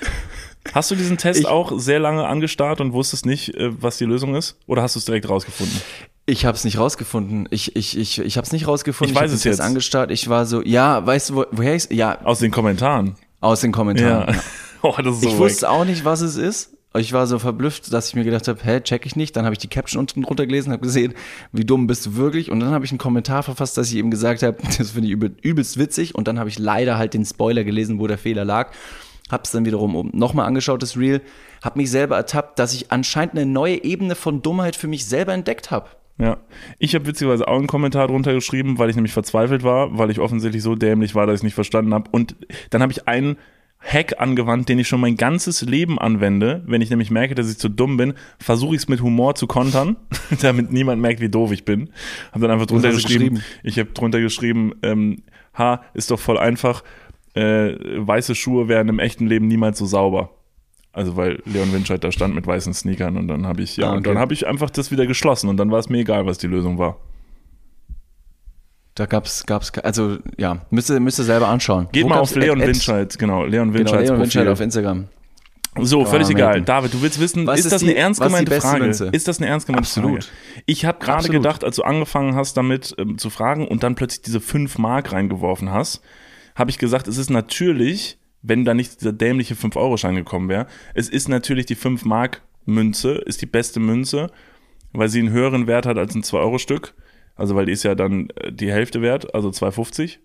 Hast du diesen Test Ich- auch sehr lange angestarrt und wusstest nicht, äh, was die Lösung ist? Oder hast du es direkt rausgefunden? Ich habe es nicht rausgefunden. Ich, ich, ich, ich habe es nicht rausgefunden. Ich weiß es jetzt. angestarrt. Ich war so, ja, weißt du, wo, woher ich Ja, Aus den Kommentaren. aus den Kommentaren. Ja. [laughs] Oh, das ist so Ich wack. wusste auch nicht, was es ist. Ich war so verblüfft, dass ich mir gedacht habe, hä, check ich nicht. Dann habe ich die Caption unten drunter gelesen, habe gesehen, wie dumm bist du wirklich. Und dann habe ich einen Kommentar verfasst, dass ich eben gesagt habe, [laughs] das finde ich übel, übelst witzig. Und dann habe ich leider halt den Spoiler gelesen, wo der Fehler lag. Hab's dann wiederum nochmal angeschaut, das Reel. Hab mich selber ertappt, dass ich anscheinend eine neue Ebene von Dummheit für mich selber entdeckt habe. Ja, ich habe witzigerweise auch einen Kommentar drunter geschrieben, weil ich nämlich verzweifelt war, weil ich offensichtlich so dämlich war, dass ich es nicht verstanden habe. Und dann habe ich einen Hack angewandt, den ich schon mein ganzes Leben anwende. Wenn ich nämlich merke, dass ich zu dumm bin, versuche ich es mit Humor zu kontern, [laughs] damit niemand merkt, wie doof ich bin. Habe dann einfach drunter geschrieben, geschrieben? ich habe drunter geschrieben, ähm, ha, ist doch voll einfach, äh, weiße Schuhe wären im echten Leben niemals so sauber. Also weil Leon Winscheid da stand mit weißen Sneakern und dann habe ich, ja, Ah, und dann okay. habe ich einfach das wieder geschlossen und dann war es mir egal, was die Lösung war. Da gab's, gab's, also ja, müsst ihr, müsst ihr selber anschauen. Geht Wo mal auf Leon Winscheid, genau, Leon Genau, Winscheids Leon Winscheid Profil. auf Instagram. So, völlig Oh, egal. David, du willst wissen, ist ist das die- eine ernst gemeinte Frage? Ist das eine ernst gemeinte Absolut. Frage? Ich habe gerade gedacht, als du angefangen hast, damit ähm, zu fragen und dann plötzlich diese 5 Mark reingeworfen hast, habe ich gesagt, es ist natürlich, wenn da nicht dieser dämliche 5-Euro-Schein gekommen wäre, es ist natürlich die 5 Mark Münze, ist die beste Münze, weil sie einen höheren Wert hat als ein 2-Euro-Stück. Also weil die ist ja dann äh, die Hälfte wert, also 2,50.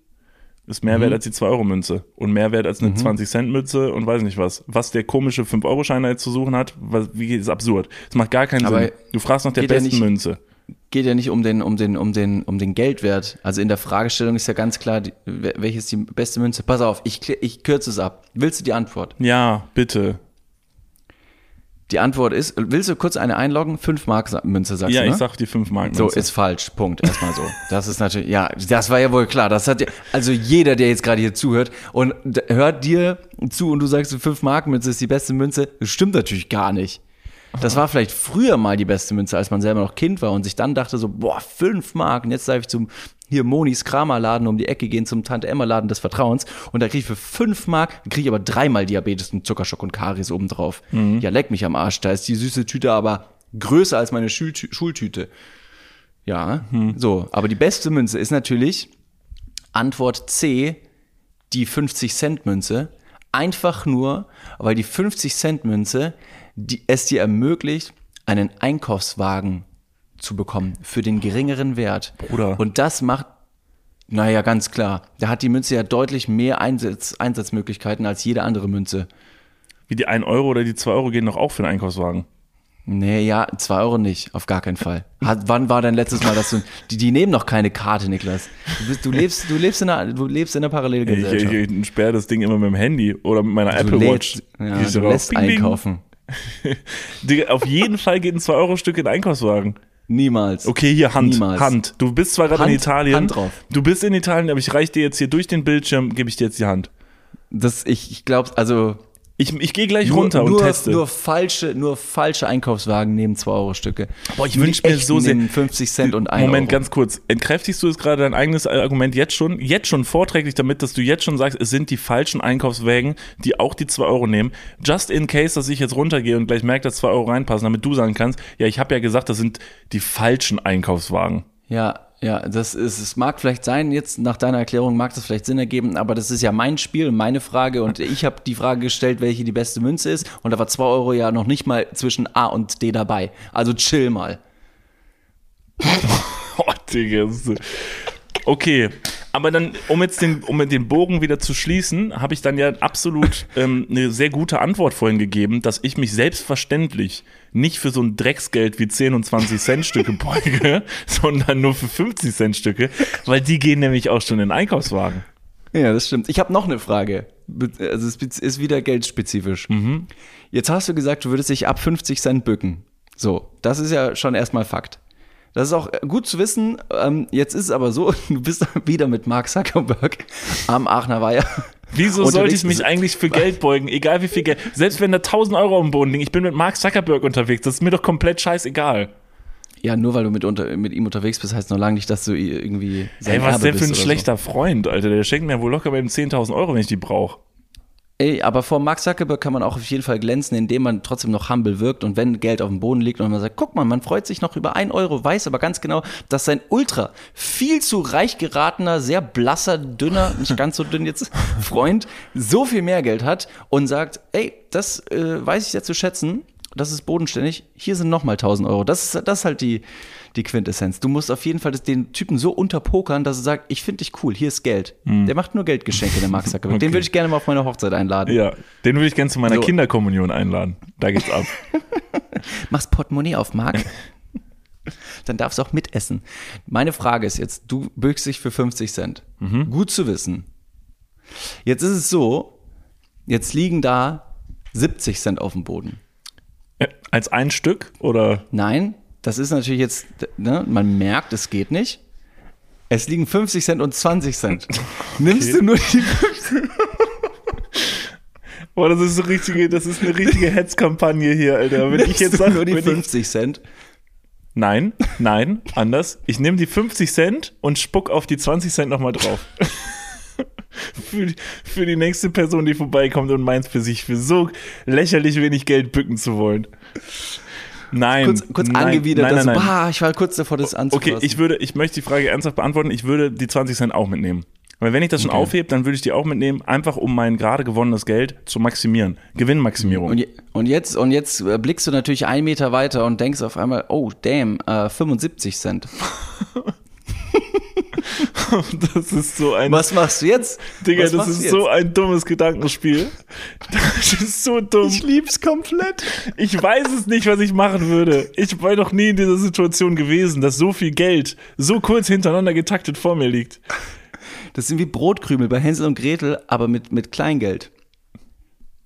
Ist mehr Mhm. wert als die 2-Euro-Münze und mehr wert als eine 20-Cent-Münze und weiß nicht was. Was der komische 5-Euro-Schein da jetzt zu suchen hat, was, wie geht, ist absurd. Das macht gar keinen Aber Sinn. Du fragst nach der besten Münze. Geht ja nicht um den, um den, um den, um den Geldwert. Also in der Fragestellung ist ja ganz klar, die, wel- welche ist die beste Münze. Pass auf, ich, ich kürze es ab. Willst du die Antwort? Ja, bitte. Die Antwort ist, willst du kurz eine einloggen? 5 Mark Münze sagst ja, du, ne? ich sag die 5 Mark So, ist falsch. Punkt. Erstmal so. Das ist natürlich, ja, das war ja wohl klar. Das hat ja, also jeder, der jetzt gerade hier zuhört und hört dir zu und du sagst, 5 Mark Münze ist die beste Münze, das stimmt natürlich gar nicht. Das war vielleicht früher mal die beste Münze, als man selber noch Kind war und sich dann dachte so, boah, 5 Mark und jetzt darf ich zum hier Monis Kramerladen um die Ecke gehen, zum Tante Emma Laden des Vertrauens und da kriege ich für 5 Mark, kriege ich aber dreimal Diabetes und Zuckerschock und Karies obendrauf. Ja, leck mich am Arsch, da ist die süße Tüte aber größer als meine Schultü Schultüte. Ja, so. Aber die beste Münze ist natürlich Antwort C, die 50-Cent-Münze. Einfach nur, weil die 50-Cent-Münze die, es dir ermöglicht, einen Einkaufswagen zu bekommen für den geringeren Wert. Bruder. Und das macht, naja, ganz klar. Da hat die Münze ja deutlich mehr Einsatz, Einsatzmöglichkeiten als jede andere Münze. Wie die 1 Euro oder die 2 Euro gehen doch auch für den Einkaufswagen. Nee, ja, zwei Euro nicht, auf gar keinen Fall. Hat, wann war dein letztes Mal, dass du, die, die nehmen noch keine Karte, Niklas. Du, bist, du lebst, du lebst in einer, du lebst in einer Ich, Parallelgesellschaft. ich, ich sperre das Ding immer mit dem Handy oder mit meiner Apple du Watch. lädst, ja, Die ist du lässt Bing, bing. einkaufen. Digga, auf jeden Fall geht ein 2-Euro-Stück in den Einkaufswagen. Niemals. Okay, hier Hand. Niemals. Hand. Du bist zwar gerade in Italien. Hand drauf. Du bist in Italien, aber ich reich dir jetzt hier durch den Bildschirm, gebe ich dir jetzt die Hand. Das, ich, ich glaube, also Ich, ich gehe gleich nur, runter nur, und teste. nur falsche, nur falsche Einkaufswagen nehmen 2 Euro Stücke. Boah, ich Nur die wünsch mir so sehr- nehmen 50 Cent und 1 Moment, Euro. ganz kurz. Entkräftigst du jetzt gerade dein eigenes Argument jetzt schon, jetzt schon vorträglich damit, dass du jetzt schon sagst, es sind die falschen Einkaufswägen, die auch die 2 Euro nehmen. Just in case, dass ich jetzt runtergehe und gleich merke, dass 2 Euro reinpassen, damit du sagen kannst, ja, ich habe ja gesagt, das sind die falschen Einkaufswagen. Ja, ja, das ist, es mag vielleicht sein, jetzt nach deiner Erklärung mag das vielleicht Sinn ergeben, aber das ist ja mein Spiel meine Frage und ich habe die Frage gestellt, welche die beste Münze ist und da war 2 Euro ja noch nicht mal zwischen A und D dabei. Also chill mal. [laughs] Oh, Digga. Okay, aber dann, um jetzt den, um den Bogen wieder zu schließen, habe ich dann ja absolut [laughs] ähm, eine sehr gute Antwort vorhin gegeben, dass ich mich selbstverständlich nicht für so ein Drecksgeld wie 10 und 20 Cent Stücke [laughs] beuge, sondern nur für 50 Cent Stücke, weil die gehen nämlich auch schon in den Einkaufswagen. Ja, das stimmt. Ich habe noch eine Frage. Also es ist wieder geldspezifisch. Jetzt hast du gesagt, du würdest dich ab 50 Cent bücken. So, das ist ja schon erstmal Fakt. Das ist auch gut zu wissen. Ähm, jetzt ist es aber so, [laughs] du bist [laughs] wieder mit Mark Zuckerberg am Aachener Weiher. Wieso sollte ich mich eigentlich für Geld beugen, egal wie viel Geld, selbst wenn da 1000 Euro am Boden liegen, ich bin mit Mark Zuckerberg unterwegs, das ist mir doch komplett scheißegal. Ja, nur weil du mit, unter, mit ihm unterwegs bist, heißt noch lange nicht, dass du irgendwie sein Ey, was ist der für ein oder so. schlechter Freund, Alter, der schenkt mir wohl locker bei ihm 10.000 Euro, wenn ich die brauche. Ey, aber vor Mark Zuckerberg kann man auch auf jeden Fall glänzen, indem man trotzdem noch humble wirkt und wenn Geld auf dem Boden liegt und man sagt, guck mal, man freut sich noch über ein Euro, weiß aber ganz genau, dass sein ultra viel zu reich geratener, sehr blasser, dünner, [laughs] nicht ganz so dünn jetzt, Freund so viel mehr Geld hat und sagt, ey, das äh, weiß ich sehr zu schätzen, das ist bodenständig, hier sind nochmal 1000 Euro. Das ist, das ist halt die, die Quintessenz. Du musst auf jeden Fall den Typen so unterpokern, dass er sagt, ich finde dich cool, hier ist Geld. Der macht nur Geldgeschenke, der Mark Zuckerberg. Den [laughs] Okay. würde ich gerne mal auf meine Hochzeit einladen. Ja, den würde ich gerne zu meiner So. Kinderkommunion einladen. Da geht's ab. [laughs] Machst Portemonnaie auf, Marc? [laughs] Dann darfst du auch mitessen. Meine Frage ist jetzt, du bückst dich für 50 Cent. Gut zu wissen. Jetzt ist es so, jetzt liegen da 70 Cent auf dem Boden. Äh, Als ein Stück oder? Nein, das ist natürlich jetzt, ne, man merkt, es geht nicht. Es liegen 50 Cent und 20 Cent. [laughs] Nimmst du nur die 50 Boah, das ist so richtige, das ist eine richtige Hetzkampagne hier, Alter. Wenn ich jetzt sage, nur die wenn ich- 50 Cent. Nein, nein, anders. Ich nehme die 50 Cent und spuck auf die 20 Cent nochmal drauf. [laughs] für, die, für die nächste Person, die vorbeikommt und meint für sich für so lächerlich wenig Geld bücken zu wollen. Nein. Kurz, kurz nein, angewidert, nein, nein, nein. bah, ich war kurz davor, das anzufassen. Okay, ich würde, ich möchte die Frage ernsthaft beantworten. Ich würde die 20 Cent auch mitnehmen. Weil wenn ich das schon Okay. aufhebe, dann würde ich die auch mitnehmen, einfach um mein gerade gewonnenes Geld zu maximieren. Gewinnmaximierung. Und, je, und jetzt, und jetzt äh, blickst du natürlich einen Meter weiter und denkst auf einmal, oh, damn, äh, 75 Cent. [laughs] [laughs] das ist so ein Was machst du jetzt? Digga, Was das ist so ein dummes Gedankenspiel. [laughs] Das ist so dumm. Ich lieb's komplett. Ich weiß es nicht, was ich machen würde. Ich war noch nie in dieser Situation gewesen, dass so viel Geld so kurz hintereinander getaktet vor mir liegt. Das sind wie Brotkrümel bei Hänsel und Gretel, aber mit, mit Kleingeld.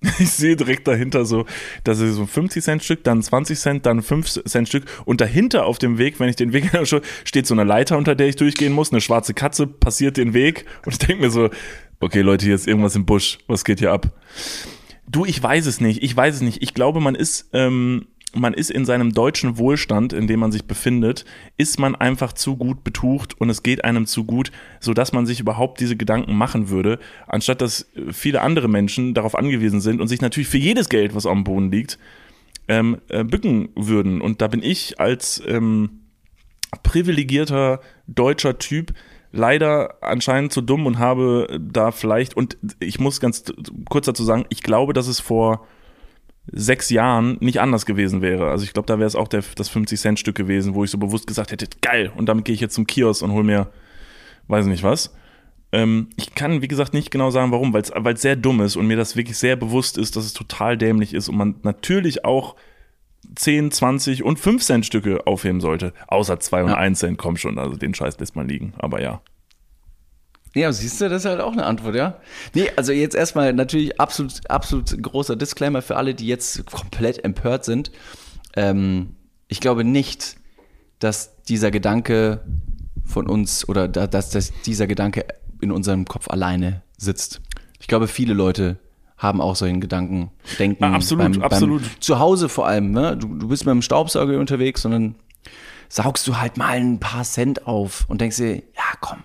[laughs] Ich sehe direkt dahinter so, das ist so ein 50 Cent Stück, dann 20 Cent, dann 5 Cent Stück. Und dahinter auf dem Weg, wenn ich den Weg [laughs] anschaue, steht so eine Leiter, unter der ich durchgehen muss, eine schwarze Katze passiert den Weg. Und ich denke mir so, okay Leute, hier ist irgendwas im Busch, was geht hier ab? Du, ich weiß es nicht, ich weiß es nicht. Ich glaube, man ist, ähm, man ist in seinem deutschen Wohlstand, in dem man sich befindet, ist man einfach zu gut betucht und es geht einem zu gut, sodass man sich überhaupt diese Gedanken machen würde, anstatt dass äh, viele andere Menschen darauf angewiesen sind und sich natürlich für jedes Geld, was am Boden liegt, ähm, äh, bücken würden. Und da bin ich als ähm, privilegierter deutscher Typ leider anscheinend zu dumm und habe da vielleicht, und ich muss ganz kurz dazu sagen, ich glaube, dass es vor sechs Jahren nicht anders gewesen wäre. Also ich glaube, da wäre es auch der, das 50-Cent-Stück gewesen, wo ich so bewusst gesagt hätte, geil, und damit gehe ich jetzt zum Kiosk und hol mir, weiß nicht was. Ähm, ich kann, wie gesagt, nicht genau sagen, warum, weil es sehr dumm ist und mir das wirklich sehr bewusst ist, dass es total dämlich ist und man natürlich auch 10, 20 und 5 Cent Stücke aufheben sollte. Außer 2 und Ja. 1 Cent, komm schon, also den Scheiß lässt man liegen. Aber ja. Ja, siehst du, das ist halt auch eine Antwort, ja? Nee, also jetzt erstmal natürlich absolut, absolut großer Disclaimer für alle, die jetzt komplett empört sind. Ähm, ich glaube nicht, dass dieser Gedanke von uns oder da, dass, dass dieser Gedanke in unserem Kopf alleine sitzt. Ich glaube, viele Leute haben auch solchen Gedanken, denken. Ja, absolut, absolut. zu Hause vor allem, ne? Du, du bist mit dem Staubsauger unterwegs und dann saugst du halt mal ein paar Cent auf und denkst dir, ja, komm,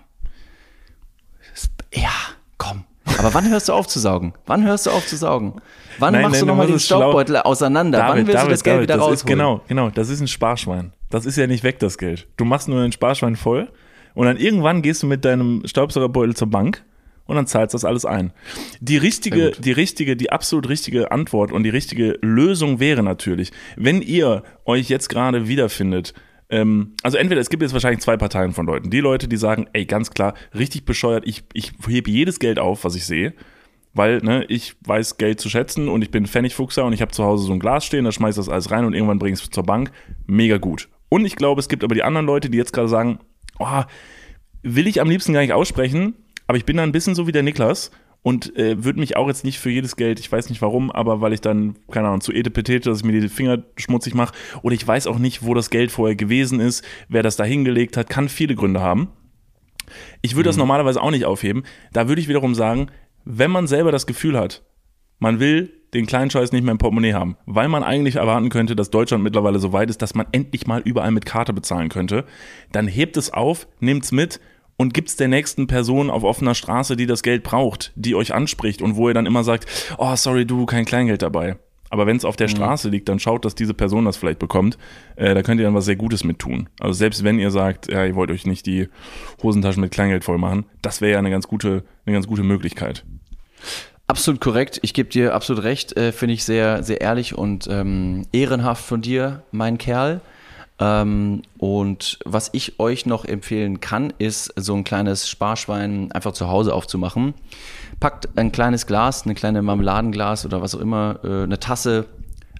ja, komm. Aber wann hörst du auf zu saugen? Wann hörst du auf zu saugen? Wann Nein, machst nein, du du nochmal den Staubbeutel auseinander? wann willst du das Geld wieder das rausholen? ist genau, genau, das ist ein Sparschwein. Das ist ja nicht weg, das Geld. Du machst nur ein Sparschwein voll und dann irgendwann gehst du mit deinem Staubsaugerbeutel zur Bank und dann zahlst das alles ein. Die richtige, die richtige, die absolut richtige Antwort und die richtige Lösung wäre natürlich, wenn ihr euch jetzt gerade wiederfindet, ähm, also entweder es gibt jetzt wahrscheinlich zwei Parteien von Leuten. Die Leute, die sagen, ey, ganz klar, richtig bescheuert, ich, ich hebe jedes Geld auf, was ich sehe weil ne, ich weiß Geld zu schätzen und ich bin Pfennigfuchser und ich habe zu Hause so ein Glas stehen, da schmeiß das alles rein und irgendwann bringe ich es zur Bank. Mega gut. Und ich glaube, es gibt aber die anderen Leute, die jetzt gerade sagen, oh, will ich am liebsten gar nicht aussprechen, aber ich bin da ein bisschen so wie der Niklas und äh, würde mich auch jetzt nicht für jedes Geld, ich weiß nicht warum, aber weil ich dann, keine Ahnung, zu etepetete, dass ich mir die Finger schmutzig mache oder ich weiß auch nicht, wo das Geld vorher gewesen ist, wer das da hingelegt hat, kann viele Gründe haben. Ich würde das normalerweise auch nicht aufheben. Da würde ich wiederum sagen, wenn man selber das Gefühl hat, man will den kleinen Scheiß nicht mehr im Portemonnaie haben, weil man eigentlich erwarten könnte, dass Deutschland mittlerweile so weit ist, dass man endlich mal überall mit Karte bezahlen könnte, dann hebt es auf, nehmt's mit und gibt's der nächsten Person auf offener Straße, die das Geld braucht, die euch anspricht und wo ihr dann immer sagt, oh sorry, du, kein Kleingeld dabei. Aber wenn es auf der Straße liegt, dann schaut, dass diese Person das vielleicht bekommt. Äh, da könnt ihr dann was sehr Gutes mit tun. Also selbst wenn ihr sagt, ja, ihr wollt euch nicht die Hosentaschen mit Kleingeld voll machen, das wäre ja eine ganz gute, eine ganz gute Möglichkeit. Absolut korrekt. Ich gebe dir absolut recht. Äh, Finde ich sehr, sehr ehrlich und ähm, ehrenhaft von dir, mein Kerl. Ähm, und was ich euch noch empfehlen kann, ist so ein kleines Sparschwein einfach zu Hause aufzumachen. Packt ein kleines Glas, eine kleine Marmeladenglas oder was auch immer, äh, eine Tasse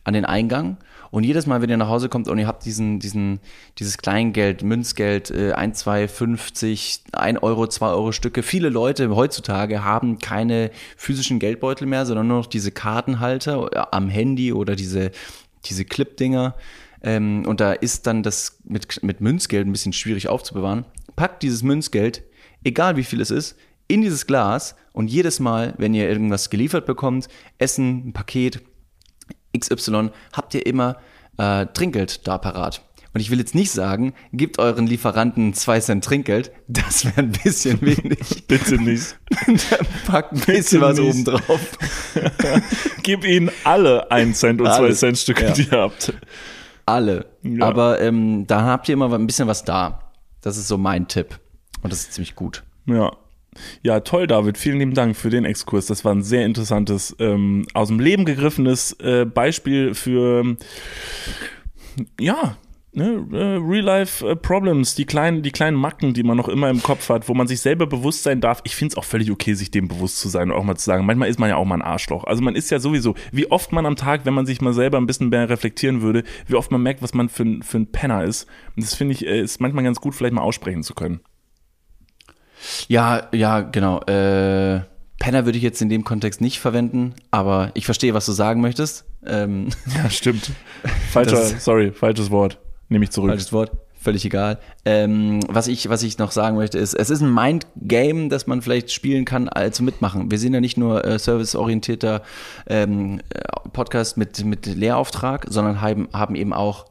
an den Eingang. Und jedes Mal, wenn ihr nach Hause kommt und ihr habt diesen, diesen, dieses Kleingeld, Münzgeld, äh, 1, 2, 50, 1 Euro, 2 Euro Stücke. Viele Leute heutzutage haben keine physischen Geldbeutel mehr, sondern nur noch diese Kartenhalter äh, am Handy oder diese, diese Clip-Dinger. Ähm, und da ist dann das mit, mit Münzgeld ein bisschen schwierig aufzubewahren. Packt dieses Münzgeld, egal wie viel es ist, in dieses Glas und jedes Mal, wenn ihr irgendwas geliefert bekommt, Essen, ein Paket, XY, habt ihr immer äh, Trinkgeld da parat. Und ich will jetzt nicht sagen, gebt euren Lieferanten zwei Cent Trinkgeld. Das wäre ein bisschen wenig. [laughs] Bitte nicht. Dann packt ein bisschen was nicht. oben drauf. [laughs] Gib ihnen alle ein Cent und zwei Alles. Cent Stücke, Ja. die ihr habt. Alle. Ja. Aber ähm, da habt ihr immer ein bisschen was da. Das ist so mein Tipp. Und das ist ziemlich gut. Ja. Ja, toll, David. Vielen lieben Dank für den Exkurs. Das war ein sehr interessantes, ähm, aus dem Leben gegriffenes äh, Beispiel für, ja, ne, äh, Real-Life-Problems, die kleinen, die kleinen Macken, die man noch immer im Kopf hat, wo man sich selber bewusst sein darf. Ich finde es auch völlig okay, sich dem bewusst zu sein und auch mal zu sagen, manchmal ist man ja auch mal ein Arschloch. Also man ist ja sowieso, wie oft man am Tag, wenn man sich mal selber ein bisschen mehr reflektieren würde, wie oft man merkt, was man für, ein- für ein Penner ist. Und das finde ich, äh, ist manchmal ganz gut, vielleicht mal aussprechen zu können. Ja, ja, genau. Äh, Penner würde ich jetzt in dem Kontext nicht verwenden, aber ich verstehe, was du sagen möchtest. Ähm, Ja, stimmt. [laughs] Falscher, sorry, falsches Wort. Nehme ich zurück. falsches Wort, völlig egal. Ähm, was, ich, was ich noch sagen möchte, ist, es ist ein Mind-Game, das man vielleicht spielen kann, also mitmachen. Wir sind ja nicht nur äh, serviceorientierter ähm, äh, Podcast mit, mit Lehrauftrag, sondern haben, haben eben auch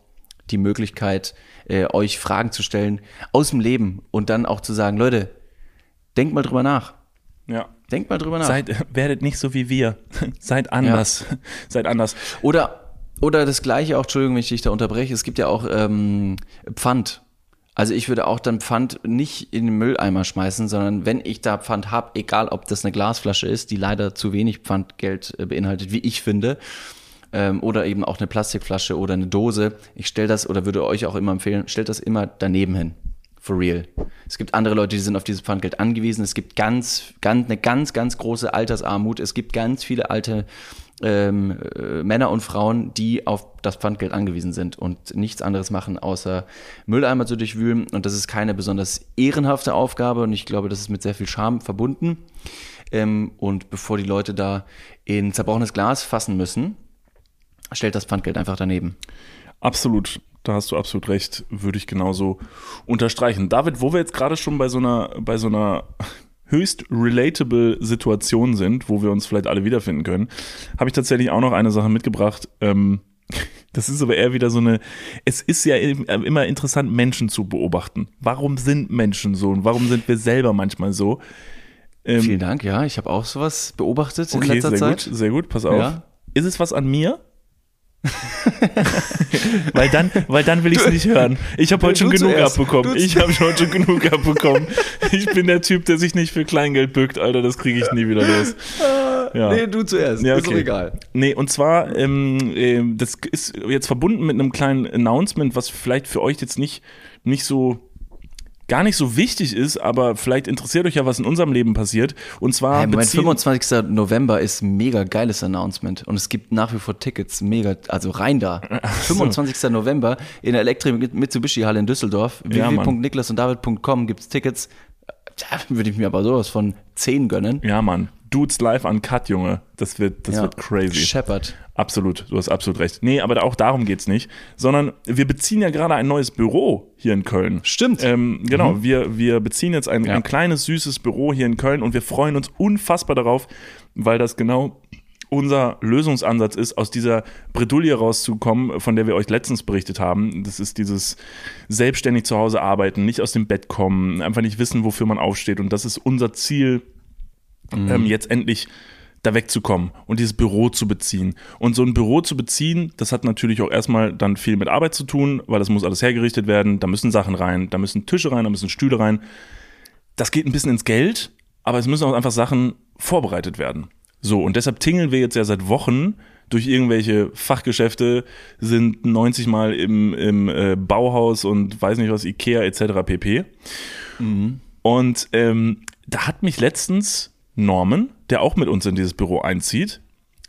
die Möglichkeit, äh, euch Fragen zu stellen aus dem Leben und dann auch zu sagen, Leute, denkt mal drüber nach. Ja. Denkt mal drüber nach. Seid, [laughs] werdet nicht so wie wir. [laughs] Seid anders. Seid anders. Oder, oder das gleiche auch, Entschuldigung, wenn ich dich da unterbreche, es gibt ja auch ähm, Pfand. Also ich würde auch dann Pfand nicht in den Mülleimer schmeißen, sondern wenn ich da Pfand habe, egal ob das eine Glasflasche ist, die leider zu wenig Pfandgeld äh, beinhaltet, wie ich finde, ähm, oder eben auch eine Plastikflasche oder eine Dose, ich stelle das oder würde euch auch immer empfehlen, stellt das immer daneben hin. For real. Es gibt andere Leute, die sind auf dieses Pfandgeld angewiesen. Es gibt ganz, ganz, eine ganz, ganz große Altersarmut. Es gibt ganz viele alte ähm, äh, Männer und Frauen, die auf das Pfandgeld angewiesen sind und nichts anderes machen, außer Mülleimer zu durchwühlen. Und das ist keine besonders ehrenhafte Aufgabe und ich glaube, das ist mit sehr viel Scham verbunden. Ähm, und bevor die Leute da in zerbrochenes Glas fassen müssen, stellt das Pfandgeld einfach daneben. Absolut. Da hast du absolut recht. Würde ich genauso unterstreichen. David, wo wir jetzt gerade schon bei so einer, bei so einer höchst relatable Situation sind, wo wir uns vielleicht alle wiederfinden können, habe ich tatsächlich auch noch eine Sache mitgebracht. Ähm, [laughs] das ist aber eher wieder so eine, es ist ja äh, immer interessant, Menschen zu beobachten. Warum sind Menschen so und warum sind wir selber manchmal so? Ähm, Vielen Dank, ja, ich habe auch sowas beobachtet in Okay, letzter sehr Zeit. gut, sehr gut, pass auf. Ja. Ist es was an mir? [laughs] weil dann, weil dann will ich es nicht hören. Ich habe heute schon genug zuerst. abbekommen. Du Ich habe heute schon genug abbekommen. [laughs] Ich bin der Typ, der sich nicht für Kleingeld bückt, Alter. Das kriege ich nie wieder los. Ja. Nee, du zuerst. Ja, Ist doch okay. egal. Nee, und zwar, ähm, ähm, das ist jetzt verbunden mit einem kleinen Announcement, was vielleicht für euch jetzt nicht, nicht so gar nicht so wichtig ist, aber vielleicht interessiert euch ja, was in unserem Leben passiert. Und zwar Hey, Moment, beziehen- 25. November ist mega geiles Announcement und es gibt nach wie vor Tickets, mega, also rein da. 25. November in der Elektri Mitsubishi Halle in Düsseldorf, Ja, www.niklasunddavid.com gibt's Tickets. Da würde ich mir aber sowas von 10 gönnen. Ja, Mann. Dudes live uncut, Junge. Das wird, das Ja. wird crazy. Shepard. Absolut, du hast absolut recht. Nee, aber auch darum geht's nicht, sondern wir beziehen ja gerade ein neues Büro hier in Köln. Stimmt. Ähm, genau, wir, wir beziehen jetzt ein, Ja. ein kleines, süßes Büro hier in Köln und wir freuen uns unfassbar darauf, weil das genau unser Lösungsansatz ist, aus dieser Bredouille rauszukommen, von der wir euch letztens berichtet haben. Das ist dieses selbstständig zu Hause arbeiten, nicht aus dem Bett kommen, einfach nicht wissen, wofür man aufsteht. Und das ist unser Ziel, ähm, jetzt endlich da wegzukommen und dieses Büro zu beziehen. Und so ein Büro zu beziehen, das hat natürlich auch erstmal dann viel mit Arbeit zu tun, weil das muss alles hergerichtet werden, da müssen Sachen rein, da müssen Tische rein, da müssen Stühle rein. Das geht ein bisschen ins Geld, aber es müssen auch einfach Sachen vorbereitet werden. So, und deshalb tingeln wir jetzt ja seit Wochen durch irgendwelche Fachgeschäfte, sind 90 Mal im, im äh, Bauhaus und weiß nicht was, Ikea etc. pp. Und ähm, da hat mich letztens Norman, der auch mit uns in dieses Büro einzieht,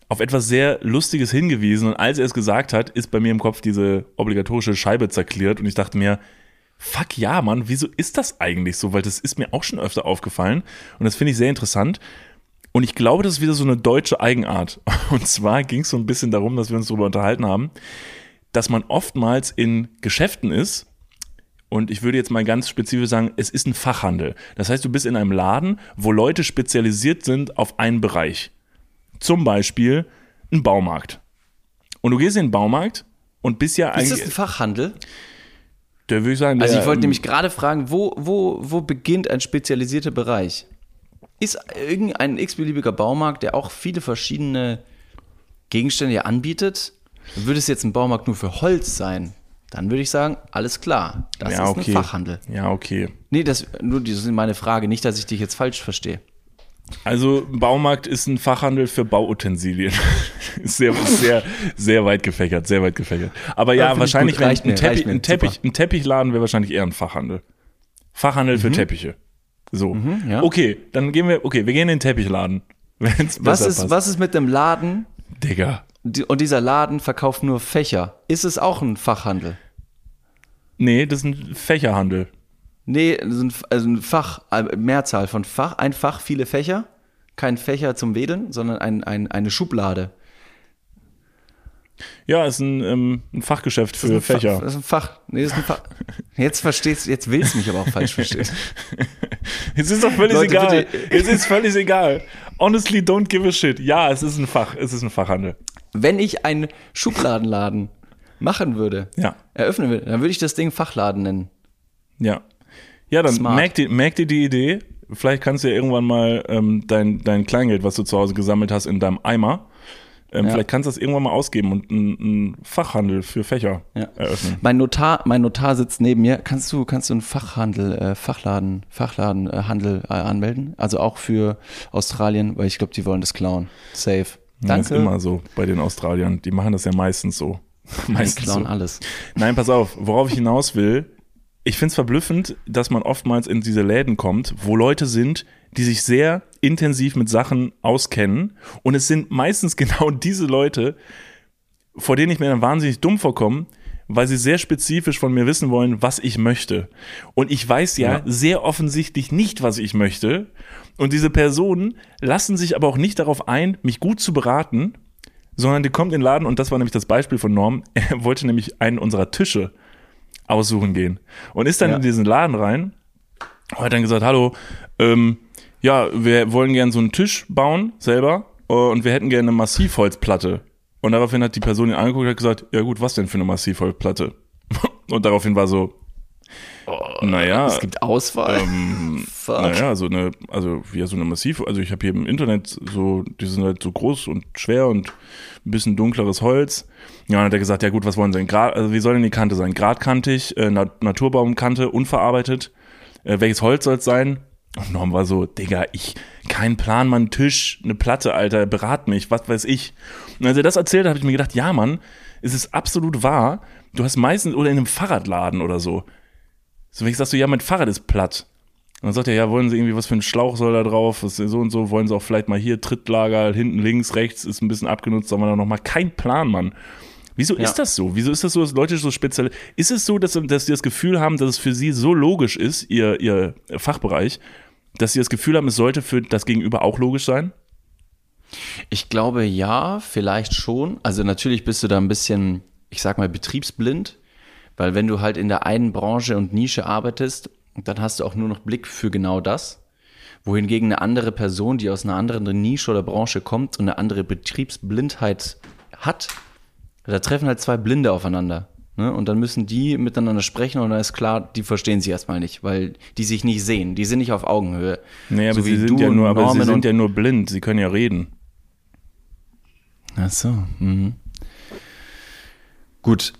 auf etwas sehr Lustiges hingewiesen. Und als er es gesagt hat, ist bei mir im Kopf diese obligatorische Scheibe zerklirrt. Und ich dachte mir, fuck ja, Mann, wieso ist das eigentlich so? Weil das ist mir auch schon öfter aufgefallen. Und das finde ich sehr interessant. Und ich glaube, das ist wieder so eine deutsche Eigenart. [laughs] Und zwar ging es so ein bisschen darum, dass wir uns darüber unterhalten haben, dass man oftmals in Geschäften ist Und ich würde jetzt mal ganz spezifisch sagen, es ist ein Fachhandel. Das heißt, du bist in einem Laden, wo Leute spezialisiert sind auf einen Bereich. Zum Beispiel ein Baumarkt. Und du gehst in den Baumarkt und bist ja Ist das eigentlich. ein Fachhandel? Der würde ich sagen, Also der, ich wollte ähm, nämlich gerade fragen, wo, wo, wo beginnt ein spezialisierter Bereich? Ist irgendein x-beliebiger Baumarkt, der auch viele verschiedene Gegenstände ja anbietet? Würde es jetzt ein Baumarkt nur für Holz sein? Dann würde ich sagen, alles klar, das ja, ist okay. ein Fachhandel. Ja, okay. Nee, das, nur das ist meine Frage, nicht, dass ich dich jetzt falsch verstehe. Also Baumarkt ist ein Fachhandel für Bauutensilien. [laughs] Sehr, sehr, sehr weit gefächert, sehr weit gefächert. Aber ja, Ja, wahrscheinlich reicht ein, mir, Teppich, ein, Teppich, ein Teppichladen wäre wahrscheinlich eher ein Fachhandel. Fachhandel für Teppiche. So. Mhm, ja. Okay, dann gehen wir, okay, wir gehen in den Teppichladen. [laughs] Was ist, passt. was ist mit dem Laden? Digga. Und dieser Laden verkauft nur Fächer. Ist es auch ein Fachhandel? Nee, das ist ein Fächerhandel. Nee, das ist ein, also ein Fach, Mehrzahl von Fach, ein Fach, viele Fächer. Kein Fächer zum Wedeln, sondern ein, ein, eine Schublade. Ja, ist ein, ähm, ein Fachgeschäft für ein Fächer. Das ist ein Fach. Nee, ist ein Fach. [laughs] Jetzt verstehst jetzt willst du mich aber auch falsch verstehen. [laughs] Es ist doch völlig Leute, egal. bitte. Es ist völlig egal. Honestly, don't give a shit. Ja, es ist ein Fach. Es ist ein Fachhandel. Wenn ich einen Schubladenladen machen würde, Ja. eröffnen würde, dann würde ich das Ding Fachladen nennen. Ja. Ja, dann Smart. merk dir, merk dir die Idee. Vielleicht kannst du ja irgendwann mal ähm, dein, dein Kleingeld, was du zu Hause gesammelt hast, in deinem Eimer, ähm, Ja. vielleicht kannst du das irgendwann mal ausgeben und einen Fachhandel für Fächer Ja. eröffnen. Mein Notar, mein Notar sitzt neben mir. Kannst du, kannst du einen Fachhandel, äh, Fachladen, Fachladen, äh, äh, anmelden? Also auch für Australien, weil ich glaube, die wollen das klauen. Safe. Danke. ist immer so bei den Australiern. Die machen das ja meistens so. [laughs] Die meistens klauen so. alles. Nein, pass auf, worauf ich hinaus will. Ich finde es verblüffend, dass man oftmals in diese Läden kommt, wo Leute sind, die sich sehr intensiv mit Sachen auskennen. Und es sind meistens [laughs] genau diese Leute, vor denen ich mir dann wahnsinnig dumm vorkomme, weil sie sehr spezifisch von mir wissen wollen, was ich möchte. Und ich weiß ja, Ja. sehr offensichtlich nicht, was ich möchte. Und diese Personen lassen sich aber auch nicht darauf ein, mich gut zu beraten, sondern die kommt in den Laden und das war nämlich das Beispiel von Norm. [laughs] Er wollte nämlich einen unserer Tische aussuchen gehen und ist dann Ja. in diesen Laden rein und hat dann gesagt, hallo, ähm, ja, wir wollen gern so einen Tisch bauen selber äh, und wir hätten gerne eine Massivholzplatte. Und daraufhin hat die Person ihn angeguckt und hat gesagt, ja gut, was denn für eine Massivholzplatte? [laughs] Und daraufhin war so, naja, Es gibt Auswahl. ähm, [laughs] naja, so eine, also wie so eine Massiv, also ich habe hier im Internet so, die sind halt so groß und schwer und ein bisschen dunkleres Holz. Ja, dann hat er gesagt, ja gut, was wollen sie denn? Grad, also wie soll denn die Kante sein? Gradkantig, äh, Nat Naturbaumkante, unverarbeitet. Äh, welches Holz soll es sein? Und Norm war so, Digga, ich, kein Plan, Mann, Tisch, eine Platte, Alter, berat mich, was weiß ich. Und als er das erzählt hat, habe ich mir gedacht, ja, Mann, es ist absolut wahr. Du hast meistens, oder in einem Fahrradladen oder so, so, ich sagst du, ja, mein Fahrrad ist platt. Und dann sagt er, ja, wollen Sie irgendwie, was für ein Schlauch soll da drauf? Was, so und so, wollen Sie auch vielleicht mal hier Trittlager, hinten links, rechts, ist ein bisschen abgenutzt, aber dann nochmal kein Plan, Mann. Wieso Ja. ist das so? Wieso ist das so, dass Leute so speziell, ist es so, dass, dass sie das Gefühl haben, dass es für sie so logisch ist, ihr, ihr Fachbereich, dass sie das Gefühl haben, es sollte für das Gegenüber auch logisch sein? Ich glaube ja, vielleicht schon. Also natürlich bist du da ein bisschen, ich sag mal, betriebsblind, weil wenn du halt in der einen Branche und Nische arbeitest, dann hast du auch nur noch Blick für genau das. Wohingegen eine andere Person, die aus einer anderen Nische oder Branche kommt und eine andere Betriebsblindheit hat, da treffen halt zwei Blinde aufeinander. Ne? Und dann müssen die miteinander sprechen und dann ist klar, die verstehen sich erstmal nicht, weil die sich nicht sehen. Die sind nicht auf Augenhöhe. Aber So wie sie sind ja nur, aber sie sind ja nur blind, sie können ja reden. Ach so. Mhm. Gut.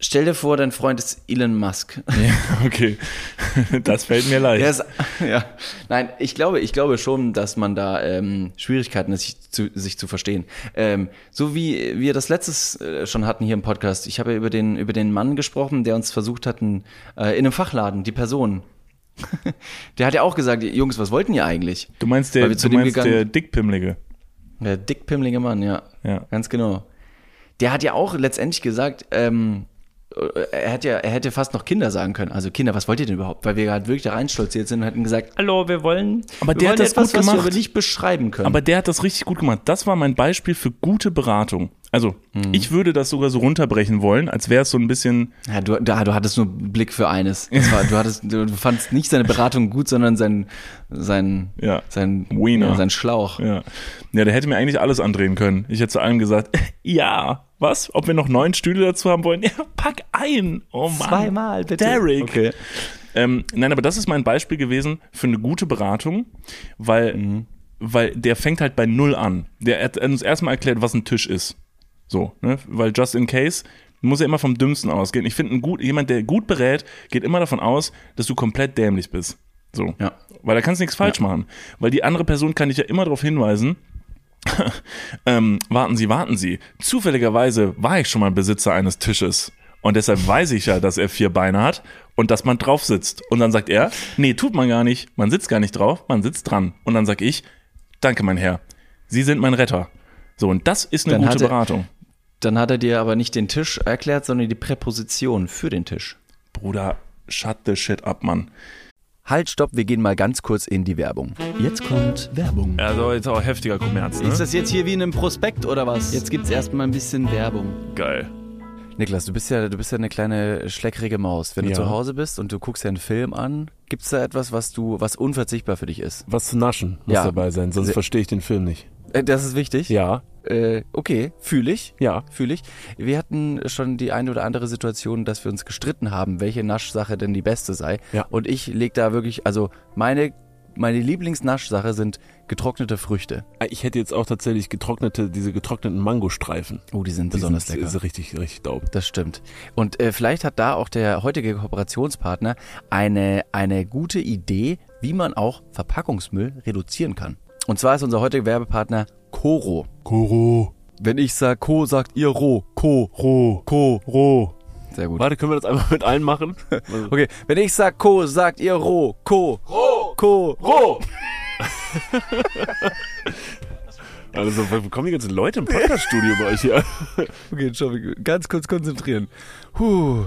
Stell dir vor, dein Freund ist Elon Musk. Ja, okay. [laughs] Das fällt mir leicht. Ist, ja. Nein, ich glaube, ich glaube schon, dass man da ähm, Schwierigkeiten hat, sich zu, sich zu verstehen. Ähm, so wie wir das letztes äh, schon hatten hier im Podcast. Ich habe ja über den, über den Mann gesprochen, der uns versucht hatten, äh, in einem Fachladen, die Person. [laughs] der hat ja auch gesagt, Jungs, was wollten ihr eigentlich? Du meinst der, du meinst gegangen- der Dickpimmlige. Der dickpimmlige Mann, ja. Ja. Ganz genau. Der hat ja auch letztendlich gesagt, ähm, er hätte ja, er hätte fast noch Kinder sagen können. Also Kinder, was wollt ihr denn überhaupt? Weil wir halt wirklich da reinstolziert sind und hätten gesagt, hallo, wir wollen, Aber wir der wollen hat das etwas, gut was wir gemacht. aber nicht beschreiben können. Aber der hat das richtig gut gemacht. Das war mein Beispiel für gute Beratung. Also, Mhm. ich würde das sogar so runterbrechen wollen, als wäre es so ein bisschen, Ja, du, da, du hattest nur Blick für eines. War, du, hattest, du fandst nicht seine Beratung gut, sondern sein, sein, Ja. sein, ja, sein Schlauch. ja. Ja, der hätte mir eigentlich alles andrehen können. Ich hätte zu allem gesagt, [laughs] ja, was? Ob wir noch neun Stühle dazu haben wollen? Ja, pack ein. Oh Mann. Zweimal, bitte. Derek. Okay. Ähm, nein, aber das ist mein Beispiel gewesen für eine gute Beratung, weil, Mhm. weil der fängt halt bei Null an. Der hat uns erstmal erklärt, was ein Tisch ist. So, ne? Weil just in case muss er immer vom Dümmsten ausgehen. Ich finde, ein gut, jemand, der gut berät, geht immer davon aus, dass du komplett dämlich bist. So. Ja. Weil da kannst du nichts falsch machen. Weil die andere Person kann dich ja immer darauf hinweisen, [laughs] ähm, warten Sie, warten Sie. Zufälligerweise war ich schon mal Besitzer eines Tisches. Und deshalb weiß ich ja, dass er vier Beine hat und dass man drauf sitzt. Und dann sagt er, nee, tut man gar nicht. Man sitzt gar nicht drauf, man sitzt dran. Und dann sag ich, danke, mein Herr. Sie sind mein Retter. So, und das ist eine Dann gute er- Beratung. Dann hat er dir aber nicht den Tisch erklärt, sondern die Präposition für den Tisch. Bruder, shut the shit up, Mann. Halt, stopp, wir gehen mal ganz kurz in die Werbung. Jetzt kommt Werbung. Also jetzt auch heftiger Kommerz, ne? Ist das jetzt hier wie in einem Prospekt oder was? Jetzt gibt's erstmal ein bisschen Werbung. geil. Niklas, du bist ja, du bist ja eine kleine schleckrige Maus. Wenn du Ja. zu Hause bist und du guckst ja einen Film an, gibt's da etwas, was du, was unverzichtbar für dich ist? Was zu naschen muss Ja. dabei sein, sonst verstehe ich den Film nicht. Äh, das ist wichtig. Ja, Äh, okay, fühle ich. ja. Fühle ich. Wir hatten schon die eine oder andere Situation, dass wir uns gestritten haben, welche Naschsache denn die beste sei. Ja. Und ich leg da wirklich, also meine, meine Lieblingsnaschsache sind getrocknete Früchte. Ich hätte jetzt auch tatsächlich getrocknete, diese getrockneten Mangostreifen. Oh, die sind Die besonders sind, lecker. Ist richtig, richtig dope. Das stimmt. Und äh, vielleicht hat da auch der heutige Kooperationspartner eine, eine gute Idee, wie man auch Verpackungsmüll reduzieren kann. Und zwar ist unser heutiger Werbepartner Coro. Koro, Wenn ich sag Co, sagt ihr Ro. Co. Ro, Co. Ro. Sehr gut. Warte, können wir das einmal mit allen machen? [laughs] Okay, wenn ich sag Co, sagt ihr Ro. Co. Ro. Co. Ro! [laughs] Also, wo kommen die ganzen Leute im Podcast-Studio bei euch hier? Okay, Entschuldigung, ganz kurz konzentrieren. Puh.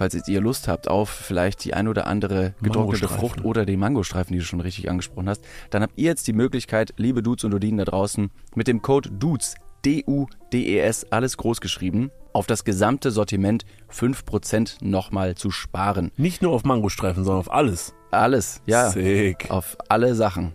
Falls jetzt ihr Lust habt auf vielleicht die ein oder andere getrocknete Mangostreifen. Frucht oder den Mangostreifen, die du schon richtig angesprochen hast, dann habt ihr jetzt die Möglichkeit, liebe Dudes und Dudinen da draußen, mit dem Code DUDES, D-U-D-E-S, alles groß geschrieben, auf das gesamte Sortiment 5% nochmal zu sparen. Nicht nur auf Mangostreifen, sondern auf alles. Alles, ja. Sick. Auf alle Sachen.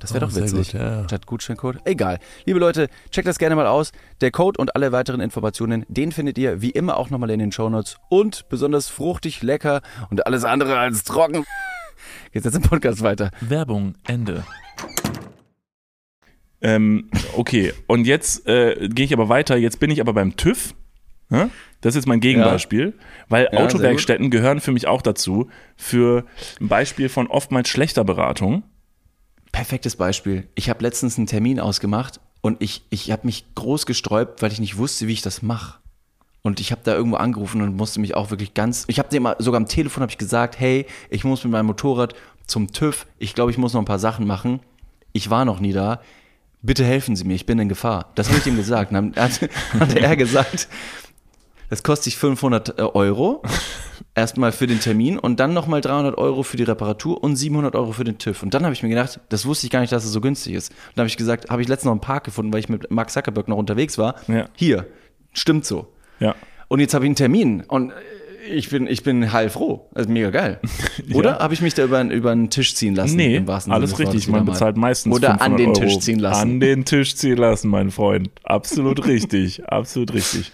Das wäre Oh, doch witzig. gut, ja. Statt Gutscheincode. Egal. Liebe Leute, checkt das gerne mal aus. Der Code und alle weiteren Informationen, den findet ihr wie immer auch nochmal in den Shownotes. Und besonders fruchtig, lecker und alles andere als trocken. [laughs] Geht's jetzt im Podcast weiter. Werbung, Ende. Ähm, okay, und jetzt äh, gehe ich aber weiter. Jetzt bin ich aber beim TÜV. Das ist jetzt mein Gegenbeispiel, weil Ja, Autowerkstätten gehören für mich auch dazu. Für ein Beispiel von oftmals schlechter Beratung. Perfektes Beispiel. Ich habe letztens einen Termin ausgemacht und ich, ich habe mich groß gesträubt, weil ich nicht wusste, wie ich das mache. Und ich habe da irgendwo angerufen und musste mich auch wirklich ganz. Ich habe dem sogar am Telefon ich gesagt, hey, ich muss mit meinem Motorrad zum TÜV. Ich glaube, ich muss noch ein paar Sachen machen. Ich war noch nie da. Bitte helfen Sie mir, ich bin in Gefahr. Das habe ich ihm gesagt. Dann hat, [laughs] hat er gesagt, das kostet sich 500 Euro. Erstmal für den Termin und dann nochmal 300 Euro für die Reparatur und 700 Euro für den TÜV. Und dann habe ich mir gedacht, das wusste ich gar nicht, dass es so günstig ist. Und dann habe ich gesagt, habe ich letztens noch einen Park gefunden, weil ich mit Mark Zuckerberg noch unterwegs war. Ja. Hier, stimmt so. Ja. Und jetzt habe ich einen Termin und ich bin, ich bin heilfroh. Also mega geil. [laughs] Oder habe ich mich da über, über den Tisch ziehen lassen? Nee, im wahrsten alles Sinne richtig. Man bezahlt meistens Oder an 500 den Euro. Tisch ziehen lassen. An den Tisch ziehen lassen, mein Freund. Absolut [laughs] richtig. Absolut richtig.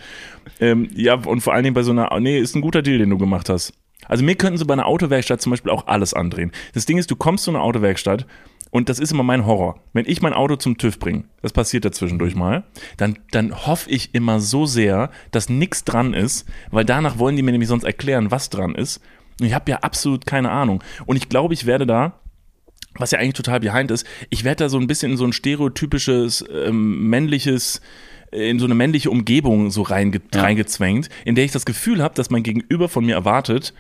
Ähm, ja, und vor allen Dingen bei so einer, nee, ist ein guter Deal, den du gemacht hast. Also mir könnten sie bei einer Autowerkstatt zum Beispiel auch alles andrehen. Das Ding ist, du kommst zu einer Autowerkstatt und das ist immer mein Horror. Wenn ich mein Auto zum TÜV bringe, das passiert ja zwischendurch mal, dann, dann hoffe ich immer so sehr, dass nichts dran ist, weil danach wollen die mir nämlich sonst erklären, was dran ist. Und ich habe ja absolut keine Ahnung. Und ich glaube, ich werde da was ja eigentlich total behind ist, ich werde da so ein bisschen in so ein stereotypisches ähm, männliches in so eine männliche Umgebung so reinge reingezwängt, in der ich das Gefühl habe, dass mein Gegenüber von mir erwartet,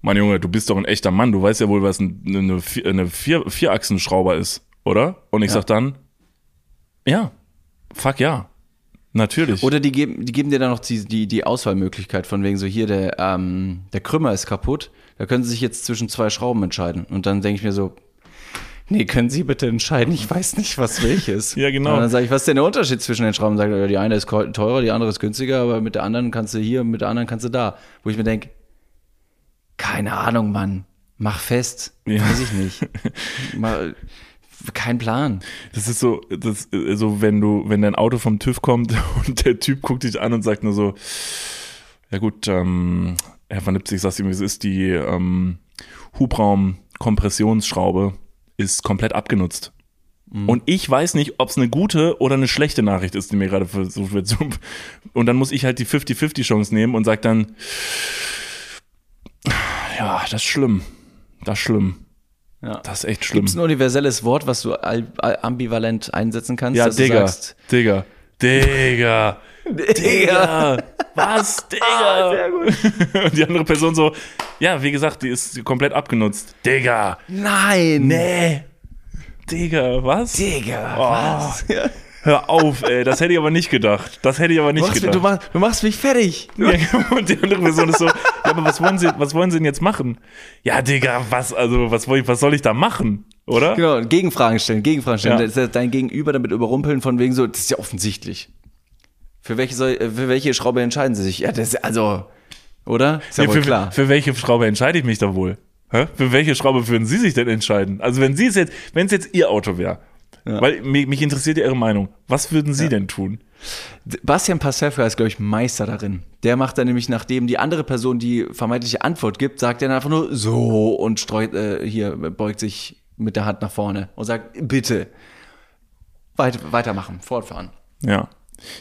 mein Junge, du bist doch ein echter Mann, du weißt ja wohl, was ein, eine, eine Vier, Vierachsenschrauber ist, oder? Und ich sag dann, ja, fuck ja, natürlich. Oder die geben, die geben dir dann noch die, die, die Auswahlmöglichkeit von wegen so hier, der, ähm, der Krümmer ist kaputt, da können sie sich jetzt zwischen zwei Schrauben entscheiden. Und dann denke ich mir so, nee, können Sie bitte entscheiden, ich weiß nicht, was welches. [laughs] Ja, genau. Und dann sage ich, was ist denn der Unterschied zwischen den Schrauben? Sagt er, ja, die eine ist teurer, die andere ist günstiger, aber mit der anderen kannst du hier, mit der anderen kannst du da. Wo ich mir denke, keine Ahnung, Mann, mach fest, Ja. weiß ich nicht. [laughs] Mal, kein Plan. Das ist so, das, so wenn du, wenn dein Auto vom TÜV kommt [laughs] und der Typ guckt dich an und sagt nur so, ja gut, ähm, Herr Van Lipzig, ich sag's ihm, wie es ist, die ähm, Hubraum-Kompressionsschraube ist komplett abgenutzt. Und ich weiß nicht, ob es eine gute oder eine schlechte Nachricht ist, die mir gerade versucht wird. [laughs] Und dann muss ich halt die 50-50-Chance nehmen und sag dann, ja, das ist schlimm. Das ist schlimm. Ja. Das ist echt schlimm. Gibt es ein universelles Wort, was du al- al- ambivalent einsetzen kannst? Ja, dass du Digga, sagst, Digga, Digga, Digga, was, Digga? sehr gut. [laughs] Und die andere Person so, ja, wie gesagt, die ist komplett abgenutzt. Digga, Nein! nee, Digga, was? Digga, Oh. was? Ja. Hör auf, ey, das hätte ich aber nicht gedacht. Das hätte ich aber Du, nicht machst, gedacht. du, machst, du machst mich fertig. [laughs] Ja, und die andere Person ist so, ja, aber was wollen sie, was wollen sie denn jetzt machen? Ja, Digga, was, also, was, soll ich- was soll ich da machen? Oder? Genau, Gegenfragen stellen, Gegenfragen stellen. Ja. Das ist dein Gegenüber damit überrumpeln von wegen so, das ist ja offensichtlich. Für welche, soll, für welche Schraube entscheiden sie sich? Ja, das ist also, oder? Ist ja Nee, wohl für, klar. für welche Schraube entscheide ich mich da wohl? Hä? Für welche Schraube würden Sie sich denn entscheiden? Also wenn Sie es jetzt, wenn es jetzt Ihr Auto wäre, weil mich, mich interessiert ja Ihre Meinung. Was würden Sie denn tun? Bastian Pastewka ist, glaube ich, Meister darin. Der macht dann nämlich, nachdem die andere Person die vermeintliche Antwort gibt, sagt er dann einfach nur so und streut, äh, hier beugt sich mit der Hand nach vorne und sagt, bitte, weit, weitermachen, fortfahren. Ja.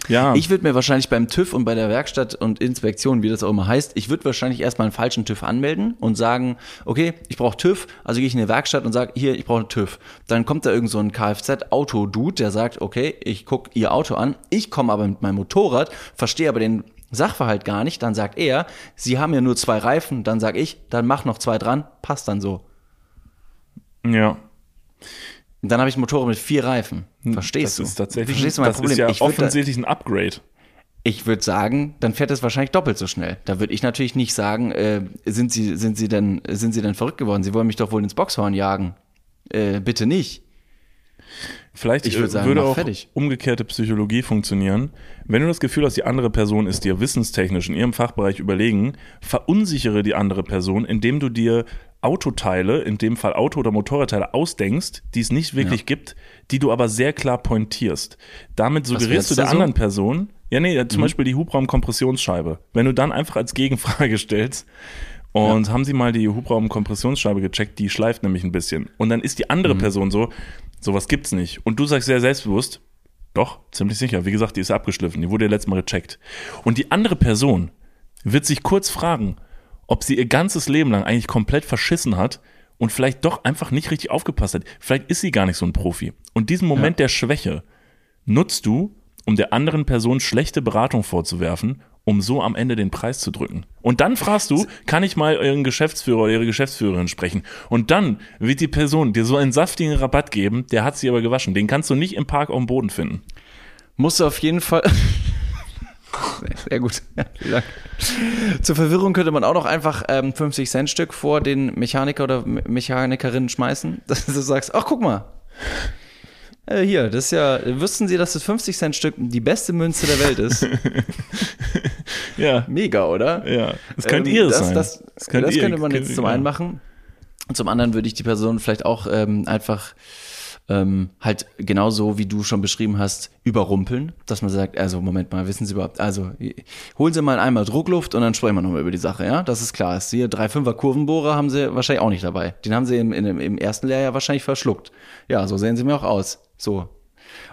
Ja. Ich würde mir wahrscheinlich beim TÜV und bei der Werkstatt und Inspektion, wie das auch immer heißt, ich würde wahrscheinlich erstmal einen falschen TÜV anmelden und sagen, okay, ich brauche TÜV, also gehe ich in eine Werkstatt und sage, hier, ich brauche einen TÜV. Dann kommt da irgend so ein Kfz-Auto-Dude, der sagt, okay, ich gucke Ihr Auto an, ich komme aber mit meinem Motorrad, verstehe aber den Sachverhalt gar nicht, dann sagt er, Sie haben ja nur zwei Reifen, dann sage ich, dann mach noch zwei dran, passt dann so. ja. Und dann habe ich ein Motorrad mit vier Reifen. Verstehst Das du? ist tatsächlich, Verstehst du mein das Problem? ist ja ich würd da- offensichtlich ein Upgrade. Ich würde sagen, dann fährt es wahrscheinlich doppelt so schnell. Da würde ich natürlich nicht sagen, äh, sind Sie, sind Sie denn, sind Sie denn verrückt geworden? Sie wollen mich doch wohl ins Boxhorn jagen. Äh, bitte nicht. Vielleicht Ich würd äh, sagen, würde auch fertig. umgekehrte Psychologie funktionieren. Wenn du das Gefühl hast, die andere Person ist dir wissenstechnisch in ihrem Fachbereich überlegen, verunsichere die andere Person, indem du dir Autoteile, in dem Fall Auto- oder Motorradteile, ausdenkst, die es nicht wirklich gibt, die du aber sehr klar pointierst. Damit suggerierst du der so? anderen Person, ja, nee, Mhm. zum Beispiel die Hubraumkompressionsscheibe. Wenn du dann einfach als Gegenfrage [laughs] stellst, und haben Sie mal die Hubraumkompressionsscheibe gecheckt, die schleift nämlich ein bisschen. Und dann ist die andere Mhm. Person so, sowas gibt's nicht. Und du sagst sehr selbstbewusst, doch, ziemlich sicher. Wie gesagt, die ist abgeschliffen, die wurde ja letztes Mal gecheckt. Und die andere Person wird sich kurz fragen, ob sie ihr ganzes Leben lang eigentlich komplett verschissen hat und vielleicht doch einfach nicht richtig aufgepasst hat. Vielleicht ist sie gar nicht so ein Profi. Und diesen Moment der Schwäche nutzt du, um der anderen Person schlechte Beratung vorzuwerfen, um so am Ende den Preis zu drücken. Und dann fragst du, kann ich mal euren Geschäftsführer oder ihre Geschäftsführerin sprechen? Und dann wird die Person dir so einen saftigen Rabatt geben, der hat sie aber gewaschen. Den kannst du nicht im Park auf dem Boden finden. Musst du auf jeden Fall. [laughs] [laughs] Sehr, gut. Ja, vielen Dank. Zur Verwirrung könnte man auch noch einfach ähm, 50 Cent Stück vor den Mechaniker oder Me- Mechanikerin schmeißen, [laughs] dass du sagst, ach guck mal. Äh, hier, das ist ja, wüssten Sie, dass das 50 Cent Stück die beste Münze der Welt ist? [laughs] Ja. Mega, oder? Ja, das könnte Ähm, ihr das, sein. Das, das, könnt ihr- könnte man könnt- jetzt zum ja. einen machen. Und zum anderen würde ich die Person vielleicht auch ähm, einfach ähm, halt genauso wie du schon beschrieben hast, überrumpeln, dass man sagt, also Moment mal, wissen Sie überhaupt, also holen Sie mal einmal Druckluft und dann sprechen wir nochmal über die Sache, ja, das ist klar. Ist hier 3,5er Kurvenbohrer haben Sie wahrscheinlich auch nicht dabei. Den haben Sie im, im, im ersten Lehrjahr wahrscheinlich verschluckt. Ja, so sehen Sie mir auch aus. So.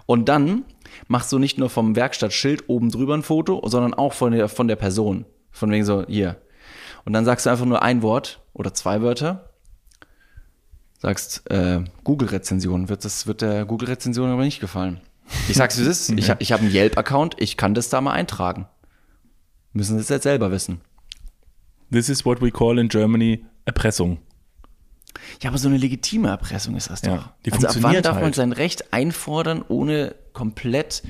Und dann machst du nicht nur vom Werkstattschild oben drüber ein Foto, sondern auch von der, von der Person. Von wegen so, hier. Und dann sagst du einfach nur ein Wort oder zwei Wörter. Sagst, äh, Google-Rezension. Wird, das, wird der Google-Rezension aber nicht gefallen. Ich sag's, wie es ist. [laughs] Ich, ich habe einen Yelp-Account. Ich kann das da mal eintragen. Müssen Sie es jetzt selber wissen. This is what we call in Germany Erpressung. Ja, aber so eine legitime Erpressung ist das doch. Ja, die also ab wann darf man halt. sein Recht einfordern, ohne komplett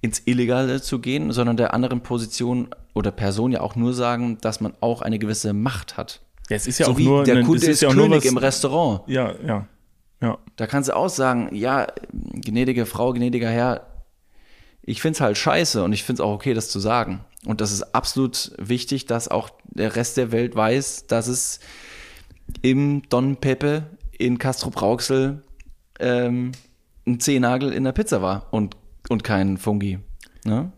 ins Illegale zu gehen, sondern der anderen Position oder Person ja auch nur sagen, dass man auch eine gewisse Macht hat. Ja, es ist ja so auch wie nur der Kunde es ist, ja König was- im Restaurant. Ja, ja. Ja. Da kannst du auch sagen, ja, gnädige Frau, gnädiger Herr, ich find's halt scheiße und ich find's auch okay, das zu sagen. Und das ist absolut wichtig, dass auch der Rest der Welt weiß, dass es im Don Pepe in Castro Brauxel ähm, ein Zehnagel in der Pizza war und, und kein Fungi. Ne?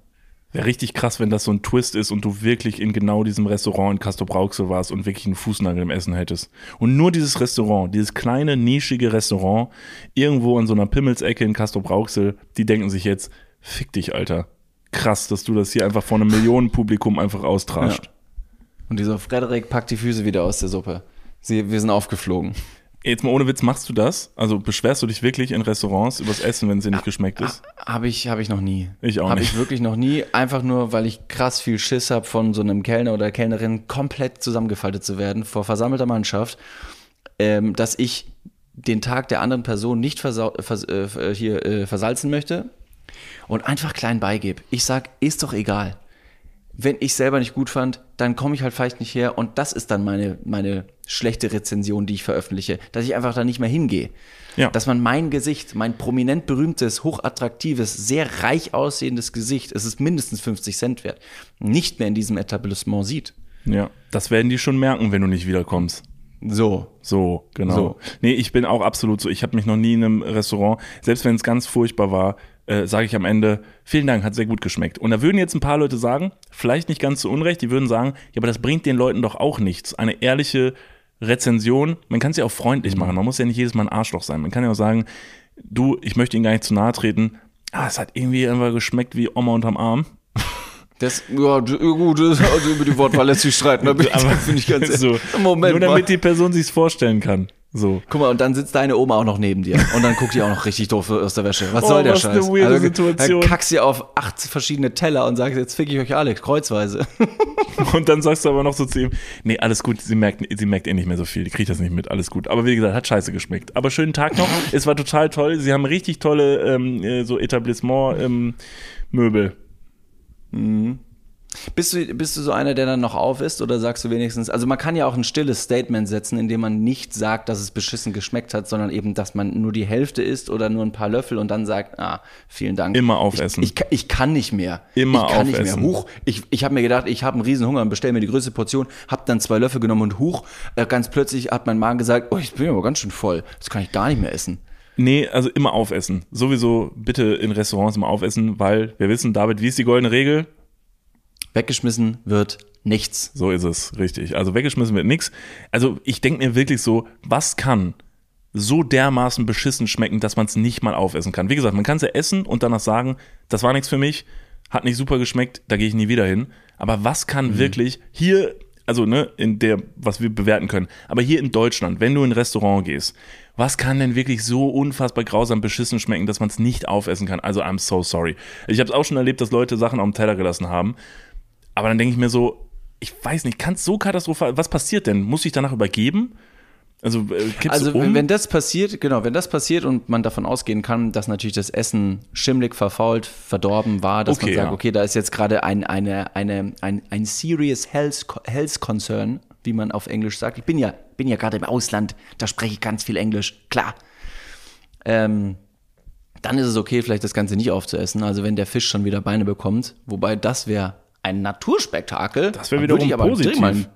Wäre richtig krass, wenn das so ein Twist ist und du wirklich in genau diesem Restaurant in Castro Brauxel warst und wirklich einen Fußnagel im Essen hättest. Und nur dieses Restaurant, dieses kleine, nischige Restaurant, irgendwo in so einer Pimmelsecke in Castro Brauxel, die denken sich jetzt, fick dich, Alter. Krass, dass du das hier einfach vor einem Millionenpublikum einfach austrascht. Und dieser Frederik packt die Füße wieder aus der Suppe. Sie, wir sind aufgeflogen. Jetzt mal ohne Witz, machst du das? Also beschwerst du dich wirklich in Restaurants übers Essen, wenn es dir nicht geschmeckt ist? Habe ich, hab ich noch nie. Ich auch Habe nicht. ich wirklich noch nie. Einfach nur, weil ich krass viel Schiss habe, von so einem Kellner oder Kellnerin komplett zusammengefaltet zu werden vor versammelter Mannschaft, ähm, dass ich den Tag der anderen Person nicht versau vers äh, hier äh, versalzen möchte und einfach klein beigebe. Ich sag, ist doch egal. Wenn ich selber nicht gut fand, dann komme ich halt vielleicht nicht her und das ist dann meine, meine schlechte Rezension, die ich veröffentliche, dass ich einfach da nicht mehr hingehe. Ja. Dass man mein Gesicht, mein prominent berühmtes, hochattraktives, sehr reich aussehendes Gesicht, es ist mindestens 50 Cent wert, nicht mehr in diesem Etablissement sieht. Ja. Das werden die schon merken, wenn du nicht wiederkommst. So. So, genau. So. Nee, ich bin auch absolut so. Ich habe mich noch nie in einem Restaurant, selbst wenn es ganz furchtbar war, äh, sage ich am Ende, vielen Dank, hat sehr gut geschmeckt. Und da würden jetzt ein paar Leute sagen, vielleicht nicht ganz zu Unrecht, die würden sagen, ja, aber das bringt den Leuten doch auch nichts. Eine ehrliche Rezension, man kann es ja auch freundlich machen, man muss ja nicht jedes Mal ein Arschloch sein. Man kann ja auch sagen, du, ich möchte Ihnen gar nicht zu nahe treten, ah, es hat irgendwie einfach geschmeckt wie Oma unterm Arm. Das, ja, gut, also über die Wortwahl lässt sich streiten, da Aber bin ich [laughs] ganz so, Moment nur mal. damit die Person sich's vorstellen kann. So. Guck mal, und dann sitzt deine Oma auch noch neben dir. Und dann guckt die auch noch richtig doof aus der Wäsche. Was Oh, soll der was Scheiß? eine weirde Also, Situation. Dann kackst du auf acht verschiedene Teller und sagst, jetzt fick ich euch alle, kreuzweise. [laughs] Und dann sagst du aber noch so zu ihm, nee, alles gut, sie merkt, sie merkt eh nicht mehr so viel, die kriegt das nicht mit, alles gut. Aber wie gesagt, hat scheiße geschmeckt. Aber schönen Tag noch, es war total toll, sie haben richtig tolle ähm, äh, so Etablissement-Möbel. Bist du, bist du so einer, der dann noch auf ist oder sagst du wenigstens, also man kann ja auch ein stilles Statement setzen, indem man nicht sagt, dass es beschissen geschmeckt hat, sondern eben, dass man nur die Hälfte isst oder nur ein paar Löffel und dann sagt, ah, vielen Dank. Immer aufessen. Ich, ich, kann- ich kann nicht mehr. Immer ich kann nicht aufessen. mehr. Huch, ich, ich habe mir gedacht, ich habe einen riesen Hunger und bestell mir die größte Portion, hab dann zwei Löffel genommen und huch, äh, ganz plötzlich hat mein Magen gesagt, oh, ich bin aber ganz schön voll, das kann ich gar nicht mehr essen. Nee, also immer aufessen. Sowieso bitte in Restaurants immer aufessen, weil wir wissen, David, wie ist die goldene Regel? Weggeschmissen wird nichts. So ist es, richtig. Also weggeschmissen wird nix. Also ich denke mir wirklich so, was kann so dermaßen beschissen schmecken, dass man es nicht mal aufessen kann? Wie gesagt, man kann es ja essen und danach sagen, das war nichts für mich, hat nicht super geschmeckt, da gehe ich nie wieder hin. Aber was kann wirklich hier, also ne, in der, was wir bewerten können, aber hier in Deutschland, wenn du in ein Restaurant gehst, was kann denn wirklich so unfassbar grausam beschissen schmecken, dass man es nicht aufessen kann? Also I'm so sorry. Ich habe es auch schon erlebt, dass Leute Sachen auf dem Teller gelassen haben. Aber dann denke ich mir so, ich weiß nicht, kann es so katastrophal, was passiert denn? Muss ich danach übergeben? Also, äh, Also um? wenn- wenn das passiert, genau, wenn das passiert und man davon ausgehen kann, dass natürlich das Essen schimmlig, verfault, verdorben war, dass Okay, man sagt, ja. okay, da ist jetzt gerade ein, eine, eine, ein, ein serious health, health concern, wie man auf Englisch sagt. Ich bin ja, bin ja gerade im Ausland, da spreche ich ganz viel Englisch, klar. Ähm, dann ist es okay, vielleicht das Ganze nicht aufzuessen. Also wenn der Fisch schon wieder Beine bekommt, wobei das wäre ein Naturspektakel. Das wäre wiederum ich aber positiv.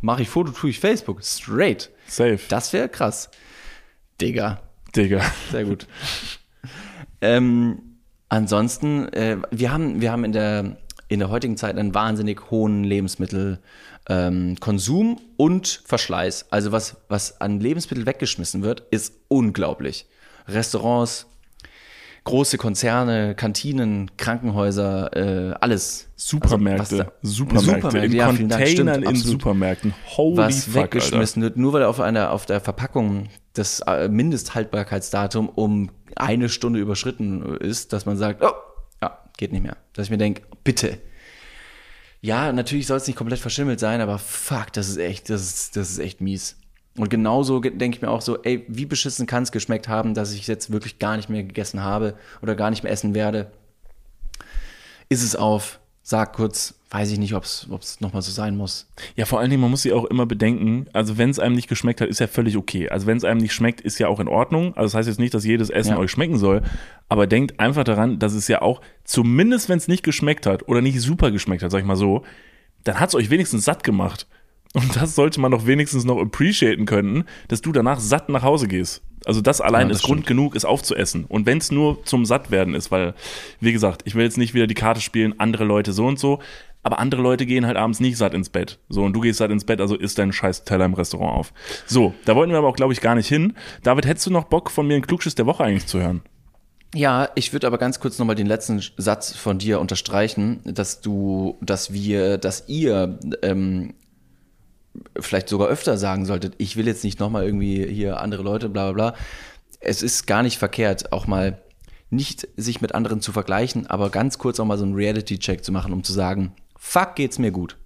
Mache ich Foto, tue ich Facebook. Straight. Safe. Das wäre krass. Digga. Digga. Sehr gut. ähm, ansonsten, äh, wir haben, wir haben in der, in der heutigen Zeit einen wahnsinnig hohen Lebensmittelkonsum ähm, und Verschleiß. Also was, was an Lebensmitteln weggeschmissen wird, ist unglaublich. Restaurants, große Konzerne, Kantinen, Krankenhäuser, äh, alles. Supermärkte. Also, was Supermärkte. Supermärkte, in ja, Dank, stimmt, Containern in. Supermärkten. Holy was fuck, weggeschmissen wird, nur weil auf einer auf der Verpackung das äh, Mindesthaltbarkeitsdatum um eine Stunde überschritten ist, dass man sagt, oh, ja, geht nicht mehr. Dass ich mir denke, bitte. Ja, natürlich soll es nicht komplett verschimmelt sein, aber fuck, das ist echt, das ist, das ist echt mies. Und genauso ge- denke ich mir auch so, ey, wie beschissen kann es geschmeckt haben, dass ich es jetzt wirklich gar nicht mehr gegessen habe oder gar nicht mehr essen werde. Ist es auf, sag kurz, weiß ich nicht, ob es nochmal so sein muss. Ja, vor allen Dingen, man muss sich auch immer bedenken, also wenn es einem nicht geschmeckt hat, ist ja völlig okay. Also wenn es einem nicht schmeckt, ist ja auch in Ordnung. Also das heißt jetzt nicht, dass jedes Essen Ja. euch schmecken soll, aber denkt einfach daran, dass es ja auch, zumindest wenn es nicht geschmeckt hat oder nicht super geschmeckt hat, sag ich mal so, dann hat es euch wenigstens satt gemacht. Und das sollte man doch wenigstens noch appreciaten können, dass du danach satt nach Hause gehst. Also das allein Ja, das ist Grund genug, es aufzuessen. Und wenn es nur zum Sattwerden ist, weil, wie gesagt, ich will jetzt nicht wieder die Karte spielen, andere Leute so und so, aber andere Leute gehen halt abends nicht satt ins Bett. So, und du gehst satt ins Bett, also isst deinen scheiß Teller im Restaurant auf. So, da wollten wir aber auch, glaube ich, gar nicht hin. David, hättest du noch Bock, von mir einen Klugschiss der Woche eigentlich zu hören? Ja, ich würde aber ganz kurz nochmal den letzten Satz von dir unterstreichen, dass du, dass wir, dass ihr ähm, vielleicht sogar öfter sagen solltet, ich will jetzt nicht nochmal irgendwie hier andere Leute, bla bla bla. Es ist gar nicht verkehrt, auch mal nicht sich mit anderen zu vergleichen, aber ganz kurz auch mal so einen Reality-Check zu machen, um zu sagen, fuck, geht's mir gut.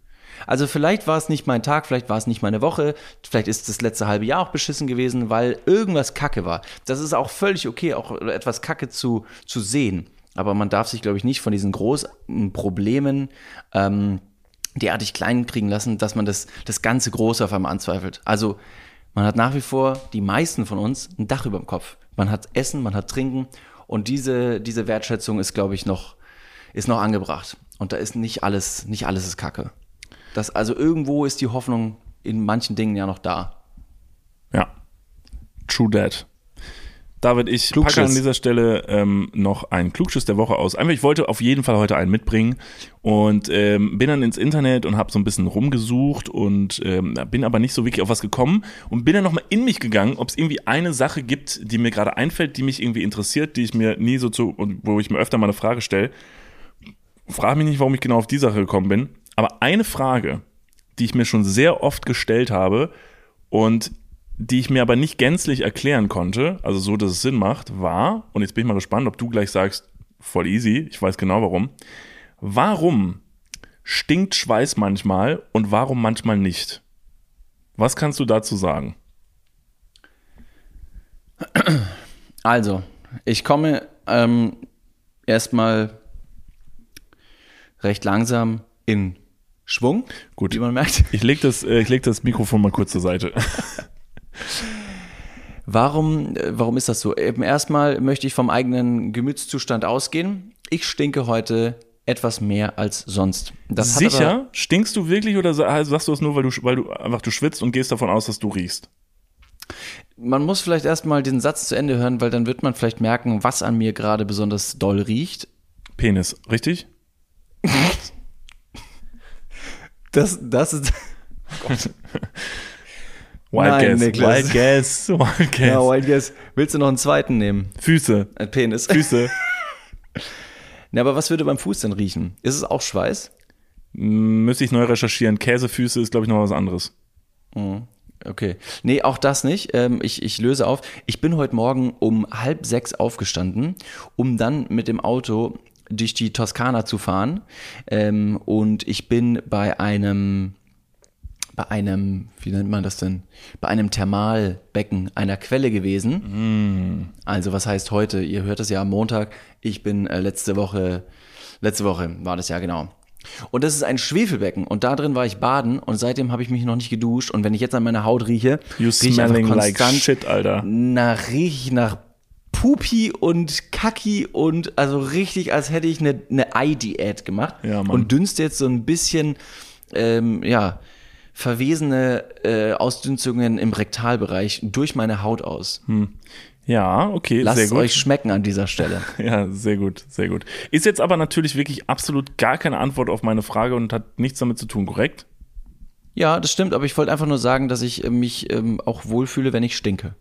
Also vielleicht war es nicht mein Tag, vielleicht war es nicht meine Woche, vielleicht ist das letzte halbe Jahr auch beschissen gewesen, weil irgendwas Kacke war. Das ist auch völlig okay, auch etwas Kacke zu, zu sehen. Aber man darf sich, glaube ich, nicht von diesen großen Problemen ähm, derartig klein kriegen lassen, dass man das, das ganze Große auf einmal anzweifelt. Also man hat nach wie vor, die meisten von uns, ein Dach über dem Kopf. Man hat Essen, man hat Trinken und diese, diese Wertschätzung ist, glaube ich, noch, ist noch angebracht. Und da ist nicht alles, nicht alles ist Kacke. Das, also irgendwo ist die Hoffnung in manchen Dingen ja noch da. Ja. True that. David, ich packe an dieser Stelle ähm, noch einen Klugschiss der Woche aus. Einfach, ich wollte auf jeden Fall heute einen mitbringen und ähm, bin dann ins Internet und habe so ein bisschen rumgesucht und ähm, bin aber nicht so wirklich auf was gekommen und bin dann nochmal in mich gegangen, ob es irgendwie eine Sache gibt, die mir gerade einfällt, die mich irgendwie interessiert, die ich mir nie so zu, und wo ich mir öfter mal eine Frage stelle. Frage mich nicht, warum ich genau auf die Sache gekommen bin, aber eine Frage, die ich mir schon sehr oft gestellt habe und die ich mir aber nicht gänzlich erklären konnte, also so, dass es Sinn macht, war, und jetzt bin ich mal gespannt, ob du gleich sagst, voll easy, ich weiß genau warum. Warum stinkt Schweiß manchmal und warum manchmal nicht? Was kannst du dazu sagen? Also, ich komme ähm, erstmal recht langsam in Schwung, Gut. wie man merkt. Ich leg das, äh, ich leg das Mikrofon mal kurz zur Seite. [laughs] Warum, äh, warum ist das so? Eben erstmal möchte ich vom eigenen Gemütszustand ausgehen. Ich stinke heute etwas mehr als sonst. Das hat aber- Sicher? Stinkst du wirklich oder sa- sagst du das nur, weil du, weil du einfach du schwitzt und gehst davon aus, dass du riechst? Man muss vielleicht erstmal den Satz zu Ende hören, weil dann wird man vielleicht merken, was an mir gerade besonders doll riecht. Penis, richtig? [laughs] Das, das ist. [laughs] Wild Nein, guess, Niklas. wild guess, [laughs] wild guess. Ja, Wild Guess. Willst du noch einen zweiten nehmen? Füße, Ein Penis. [laughs] Füße. [laughs] Na, aber was würde beim Fuß denn riechen? Ist es auch Schweiß? Müsste ich neu recherchieren. Käsefüße ist, glaube ich, noch was anderes. Okay. Nee, auch das nicht. Ähm, ich, ich löse auf. Ich bin heute Morgen um halb sechs aufgestanden, um dann mit dem Auto durch die Toskana zu fahren. Ähm, und ich bin bei einem, bei einem, wie nennt man das denn? Bei einem Thermalbecken, einer Quelle gewesen. Also was heißt heute? Ihr hört es ja am Montag. Ich bin äh, letzte Woche, letzte Woche war das ja genau. Und das ist ein Schwefelbecken und da drin war ich baden und seitdem habe ich mich noch nicht geduscht und wenn ich jetzt an meiner Haut rieche, You riech ich einfach like konstant shit, Alter. nach riech ich nach pupi und kacki und also richtig, als hätte ich eine, eine Ei-Diät gemacht Ja, und dünste jetzt so ein bisschen, ähm, ja, verwesene äh, Ausdünstungen im Rektalbereich durch meine Haut aus. Ja, okay, Lasst sehr gut. euch schmecken an dieser Stelle. [laughs] Ja, sehr gut, sehr gut. Ist jetzt aber natürlich wirklich absolut gar keine Antwort auf meine Frage und hat nichts damit zu tun, korrekt? Ja, das stimmt, aber ich wollte einfach nur sagen, dass ich äh, mich ähm, auch wohlfühle, wenn ich stinke.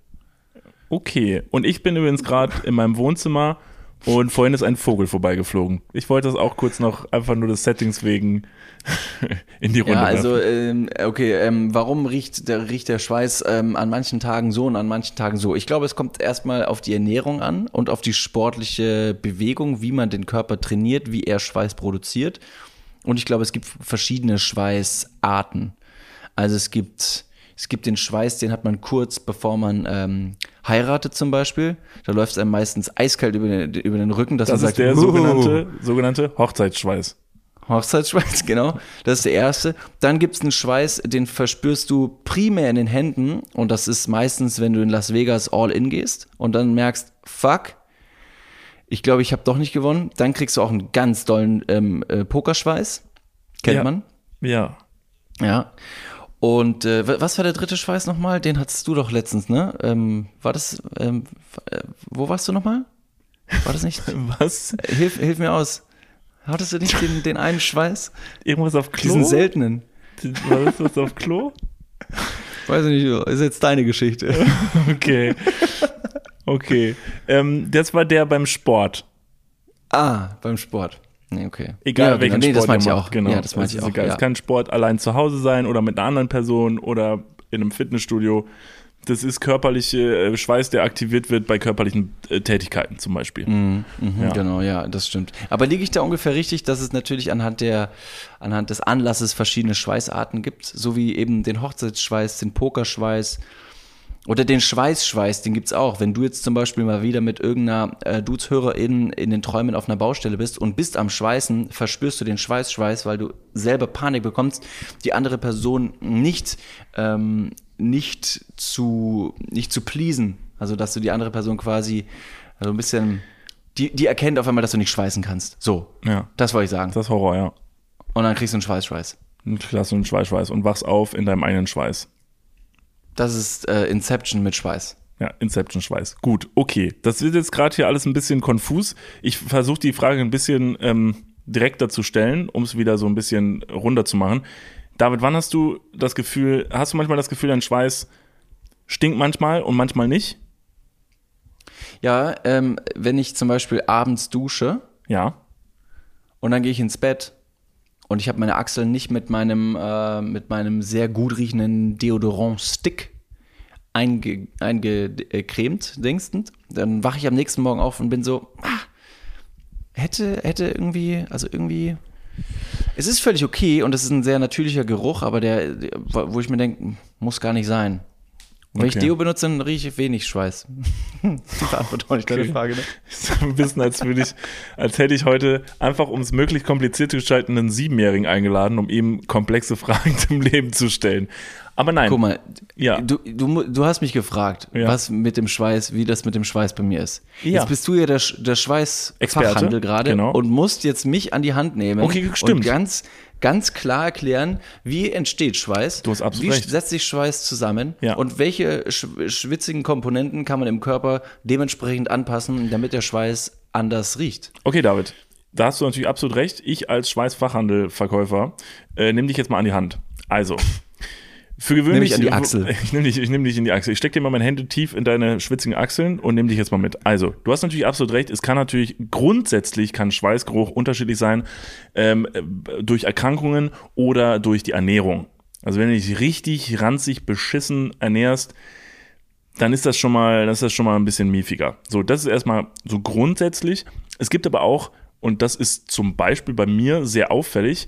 Okay. Und ich bin übrigens gerade in meinem Wohnzimmer und vorhin ist ein Vogel vorbeigeflogen. Ich wollte das auch kurz noch einfach nur des Settings wegen [laughs] in die Runde Ja, also ähm, okay, ähm, warum riecht der, riecht der Schweiß ähm, an manchen Tagen so und an manchen Tagen so? Ich glaube, es kommt erstmal auf die Ernährung an und auf die sportliche Bewegung, wie man den Körper trainiert, wie er Schweiß produziert. Und ich glaube, es gibt verschiedene Schweißarten. Also es gibt es gibt den Schweiß, den hat man kurz bevor man ähm, heiratet zum Beispiel. Da läuft es einem meistens eiskalt über den, über den Rücken, dass das man ist sagt, der sogenannte, sogenannte Hochzeitsschweiß. Hochzeitsschweiß, [laughs] genau. Das ist der erste. Dann gibt's einen Schweiß, den verspürst du primär in den Händen. Und das ist meistens, wenn du in Las Vegas all in gehst und dann merkst, fuck, ich glaube, ich habe doch nicht gewonnen. Dann kriegst du auch einen ganz dollen ähm, äh, Pokerschweiß. Kennt Ja. man. Ja. Ja. Und äh, wa- was war der dritte Schweiß nochmal? Den hattest du doch letztens, ne? Ähm, war das, ähm, äh, wo warst du nochmal? War das nicht? [laughs] Was? hilf, hilf mir aus. Hattest du nicht den, [laughs] den einen Schweiß? Irgendwas auf Klo? Diesen seltenen. Was ist das auf Klo? [laughs] Weiß ich nicht, ist jetzt deine Geschichte. Okay. Okay. Ähm, das war der beim Sport. ah, beim Sport. Nee, okay. Egal ja, welchen genau. nee, Sport das ich ihr macht. Genau. Ja, das meinte ich ist auch. Egal. Ja. Es kann Sport allein zu Hause sein oder mit einer anderen Person oder in einem Fitnessstudio. Das ist körperliche äh, Schweiß, der aktiviert wird bei körperlichen äh, Tätigkeiten zum Beispiel. Mhm, Ja. Genau, ja, das stimmt. Aber liege ich da ungefähr richtig, dass es natürlich anhand der, anhand des Anlasses verschiedene Schweißarten gibt, so wie eben den Hochzeitsschweiß, den Pokerschweiß oder den Schweißschweiß, den gibt's auch. Wenn du jetzt zum Beispiel mal wieder mit irgendeiner äh, Dudes-Hörerin in den Träumen auf einer Baustelle bist und bist am Schweißen, verspürst du den Schweißschweiß, weil du selber Panik bekommst, die andere Person nicht, ähm, nicht zu, nicht zu pleasen. Also, dass du die andere Person quasi so ein bisschen, die, die erkennt auf einmal, dass du nicht schweißen kannst. So. Ja. Das wollte ich sagen. Das ist Horror, ja. Und dann kriegst du einen Schweißschweiß. Ein klassischen Schweißschweiß und wachst auf in deinem eigenen Schweiß. Das ist äh, Inception mit Schweiß. Ja, Inception-Schweiß. Gut, okay. Das wird jetzt gerade hier alles ein bisschen konfus. Ich versuche die Frage ein bisschen ähm, direkter zu stellen, um es wieder so ein bisschen runder zu machen. David, wann hast du das Gefühl, hast du manchmal das Gefühl, dein Schweiß stinkt manchmal und manchmal nicht? Ja, ähm, wenn ich zum Beispiel abends dusche Ja. und dann gehe ich ins Bett und ich habe meine Achseln nicht mit meinem, äh, mit meinem sehr gut riechenden Deodorant-Stick einge, eingecremt, dingstend, dann wache ich am nächsten Morgen auf und bin so, ah, hätte, hätte irgendwie, also irgendwie, es ist völlig okay und es ist ein sehr natürlicher Geruch, aber der, der wo ich mir denke, muss gar nicht sein. Und wenn ich Okay. Deo benutze, dann rieche ich wenig Schweiß. [laughs] Die beantwortet auch nicht deine Okay. Frage, ne? [laughs] So ein bisschen, als würde ich, als hätte ich heute einfach, um es möglich kompliziert zu gestalten, einen Siebenjährigen eingeladen, um ihm komplexe [laughs] Fragen zum Leben zu stellen. Aber nein. Guck mal, Ja. du, du, du hast mich gefragt, Ja. was mit dem Schweiß, wie das mit dem Schweiß bei mir ist. Ja. Jetzt bist du ja der, der Schweißfachhandel gerade genau. und musst jetzt mich an die Hand nehmen Okay, stimmt. und ganz, ganz klar erklären, wie entsteht Schweiß, Du hast absolut wie recht. setzt sich Schweiß zusammen Ja. und welche sch schwitzigen Komponenten kann man im Körper dementsprechend anpassen, damit der Schweiß anders riecht. Okay, David, da hast du natürlich absolut recht. Ich als Schweißfachhandelverkäufer äh, nehme dich jetzt mal an die Hand. Also, für gewöhnlich. Nimm mich an die Achsel. [laughs] Ich nehme dich, ich nehm dich in die Achsel. Ich stecke dir mal meine Hände tief in deine schwitzigen Achseln und nehme dich jetzt mal mit. Also, du hast natürlich absolut recht. Es kann natürlich grundsätzlich kann Schweißgeruch unterschiedlich sein ähm, äh, durch Erkrankungen oder durch die Ernährung. Also, wenn du dich richtig ranzig beschissen ernährst, dann ist das schon mal, das ist das schon mal ein bisschen miefiger. So, das ist erstmal so grundsätzlich. Es gibt aber auch, und das ist zum Beispiel bei mir sehr auffällig,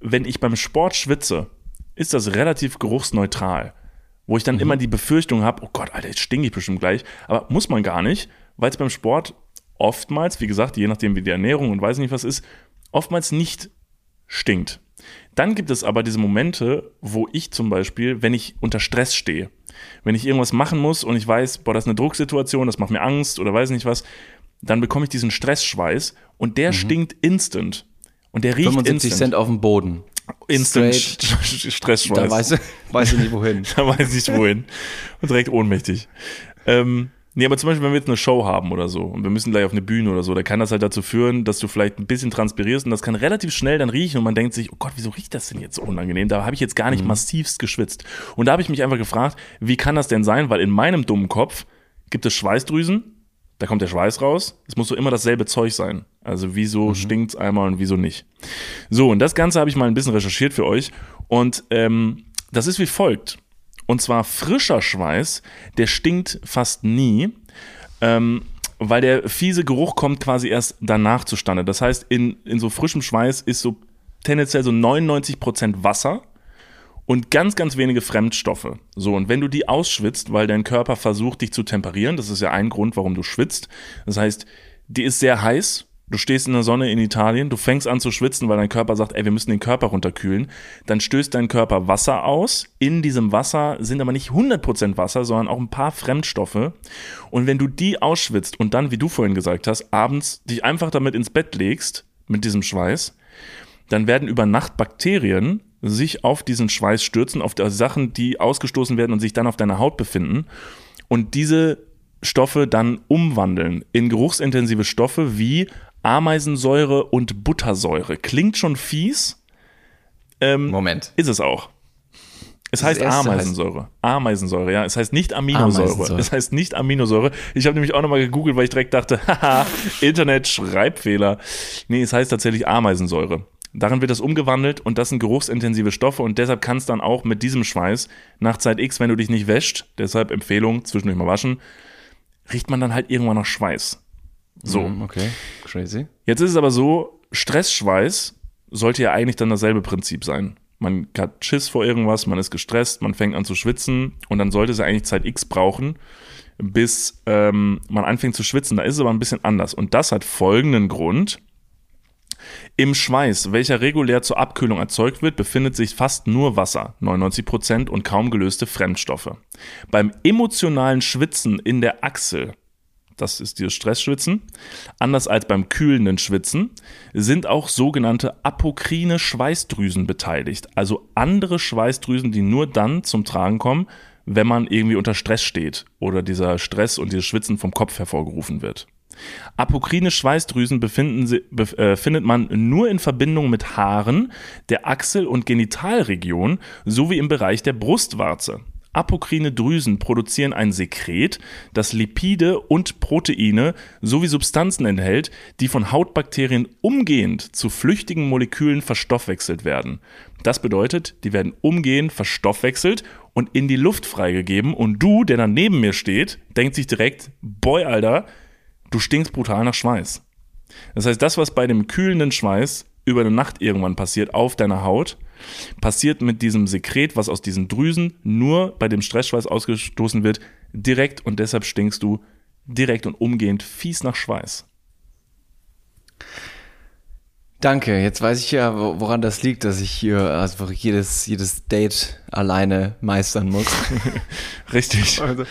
wenn ich beim Sport schwitze, ist das relativ geruchsneutral. Wo ich dann immer die Befürchtung habe, oh Gott, Alter, jetzt stinke ich bestimmt gleich. Aber muss man gar nicht, weil es beim Sport oftmals, wie gesagt, je nachdem wie die Ernährung und weiß nicht was ist, oftmals nicht stinkt. Dann gibt es aber diese Momente, wo ich zum Beispiel, wenn ich unter Stress stehe, Wenn ich irgendwas machen muss und ich weiß, boah, das ist eine Drucksituation, das macht mir Angst oder weiß nicht was, dann bekomme ich diesen Stressschweiß und der stinkt instant. Und der riecht 75 instant. Cent auf dem Boden. Instant Stressschweiß. Da weiß, weiß ich nicht wohin. [laughs] da weiß ich wohin. Und direkt ohnmächtig. Ähm, nee, aber zum Beispiel, wenn wir jetzt eine Show haben oder so und wir müssen gleich auf eine Bühne oder so, da kann das halt dazu führen, dass du vielleicht ein bisschen transpirierst und das kann relativ schnell dann riechen und man denkt sich, oh Gott, wieso riecht das denn jetzt so unangenehm? Da habe ich jetzt gar nicht massivst geschwitzt. Und da habe ich mich einfach gefragt, wie kann das denn sein? Weil in meinem dummen Kopf gibt es Schweißdrüsen, da kommt der Schweiß raus. Es muss so immer dasselbe Zeug sein. Also wieso stinkt's einmal und wieso nicht? So, und das Ganze habe ich mal ein bisschen recherchiert für euch. Und ähm, das ist wie folgt. Und zwar frischer Schweiß, der stinkt fast nie, ähm, weil der fiese Geruch kommt quasi erst danach zustande. Das heißt, in, in so frischem Schweiß ist so tendenziell so 99% Wasser und ganz, ganz wenige Fremdstoffe. So, und wenn du die ausschwitzt, weil dein Körper versucht, dich zu temperieren, das ist ja ein Grund, warum du schwitzt. Das heißt, die ist sehr heiß. Du stehst in der Sonne in Italien, du fängst an zu schwitzen, weil dein Körper sagt, ey, wir müssen den Körper runterkühlen. Dann stößt dein Körper Wasser aus. In diesem Wasser sind aber nicht 100% Wasser, sondern auch ein paar Fremdstoffe. Und wenn du die ausschwitzt und dann, wie du vorhin gesagt hast, abends dich einfach damit ins Bett legst, mit diesem Schweiß, dann werden über Nacht Bakterien sich auf diesen Schweiß stürzen, auf die Sachen, die ausgestoßen werden und sich dann auf deiner Haut befinden und diese Stoffe dann umwandeln in geruchsintensive Stoffe wie Ameisensäure und Buttersäure. Klingt schon fies, ähm, Moment. ist es auch. Es heißt erste heißt- Ameisensäure. Ameisensäure, ja. Es heißt nicht Aminosäure. Ameisensäure. Es heißt nicht Aminosäure. Ich habe nämlich auch nochmal gegoogelt, weil ich direkt dachte, [laughs] haha, Internet, Schreibfehler. Nee, es heißt tatsächlich Ameisensäure. Darin wird das umgewandelt und das sind geruchsintensive Stoffe und deshalb kann es dann auch mit diesem Schweiß nach Zeit X, wenn du dich nicht wäscht, deshalb Empfehlung, zwischendurch mal waschen, riecht man dann halt irgendwann nach Schweiß. So. Hm, Okay, crazy. Jetzt ist es aber so, Stressschweiß sollte ja eigentlich dann dasselbe Prinzip sein. Man hat Schiss vor irgendwas, man ist gestresst, man fängt an zu schwitzen und dann sollte es ja eigentlich Zeit X brauchen, bis ähm, man anfängt zu schwitzen. Da ist es aber ein bisschen anders. Und das hat folgenden Grund. Im Schweiß, welcher regulär zur Abkühlung erzeugt wird, befindet sich fast nur Wasser, 99% und kaum gelöste Fremdstoffe. Beim emotionalen Schwitzen in der Achsel, das ist dieses Stressschwitzen, anders als beim kühlenden Schwitzen, sind auch sogenannte apokrine Schweißdrüsen beteiligt, also andere Schweißdrüsen, die nur dann zum Tragen kommen, wenn man irgendwie unter Stress steht oder dieser Stress und dieses Schwitzen vom Kopf hervorgerufen wird. Apokrine Schweißdrüsen befinden, äh, findet man nur in Verbindung mit Haaren, der Achsel- und Genitalregion sowie im Bereich der Brustwarze. Apokrine Drüsen produzieren ein Sekret, das Lipide und Proteine sowie Substanzen enthält, die von Hautbakterien umgehend zu flüchtigen Molekülen verstoffwechselt werden. Das bedeutet, die werden umgehend verstoffwechselt und in die Luft freigegeben und du, der dann neben mir steht, denkt sich direkt, boy, Alter, du stinkst brutal nach Schweiß. Das heißt, das, was bei dem kühlenden Schweiß über eine Nacht irgendwann passiert auf deiner Haut, passiert mit diesem Sekret, was aus diesen Drüsen nur bei dem Stressschweiß ausgestoßen wird, direkt und deshalb stinkst du direkt und umgehend fies nach Schweiß. Danke, jetzt weiß ich ja, wo- woran das liegt, dass ich hier einfach jedes, jedes Date alleine meistern muss. [laughs] Richtig. Also,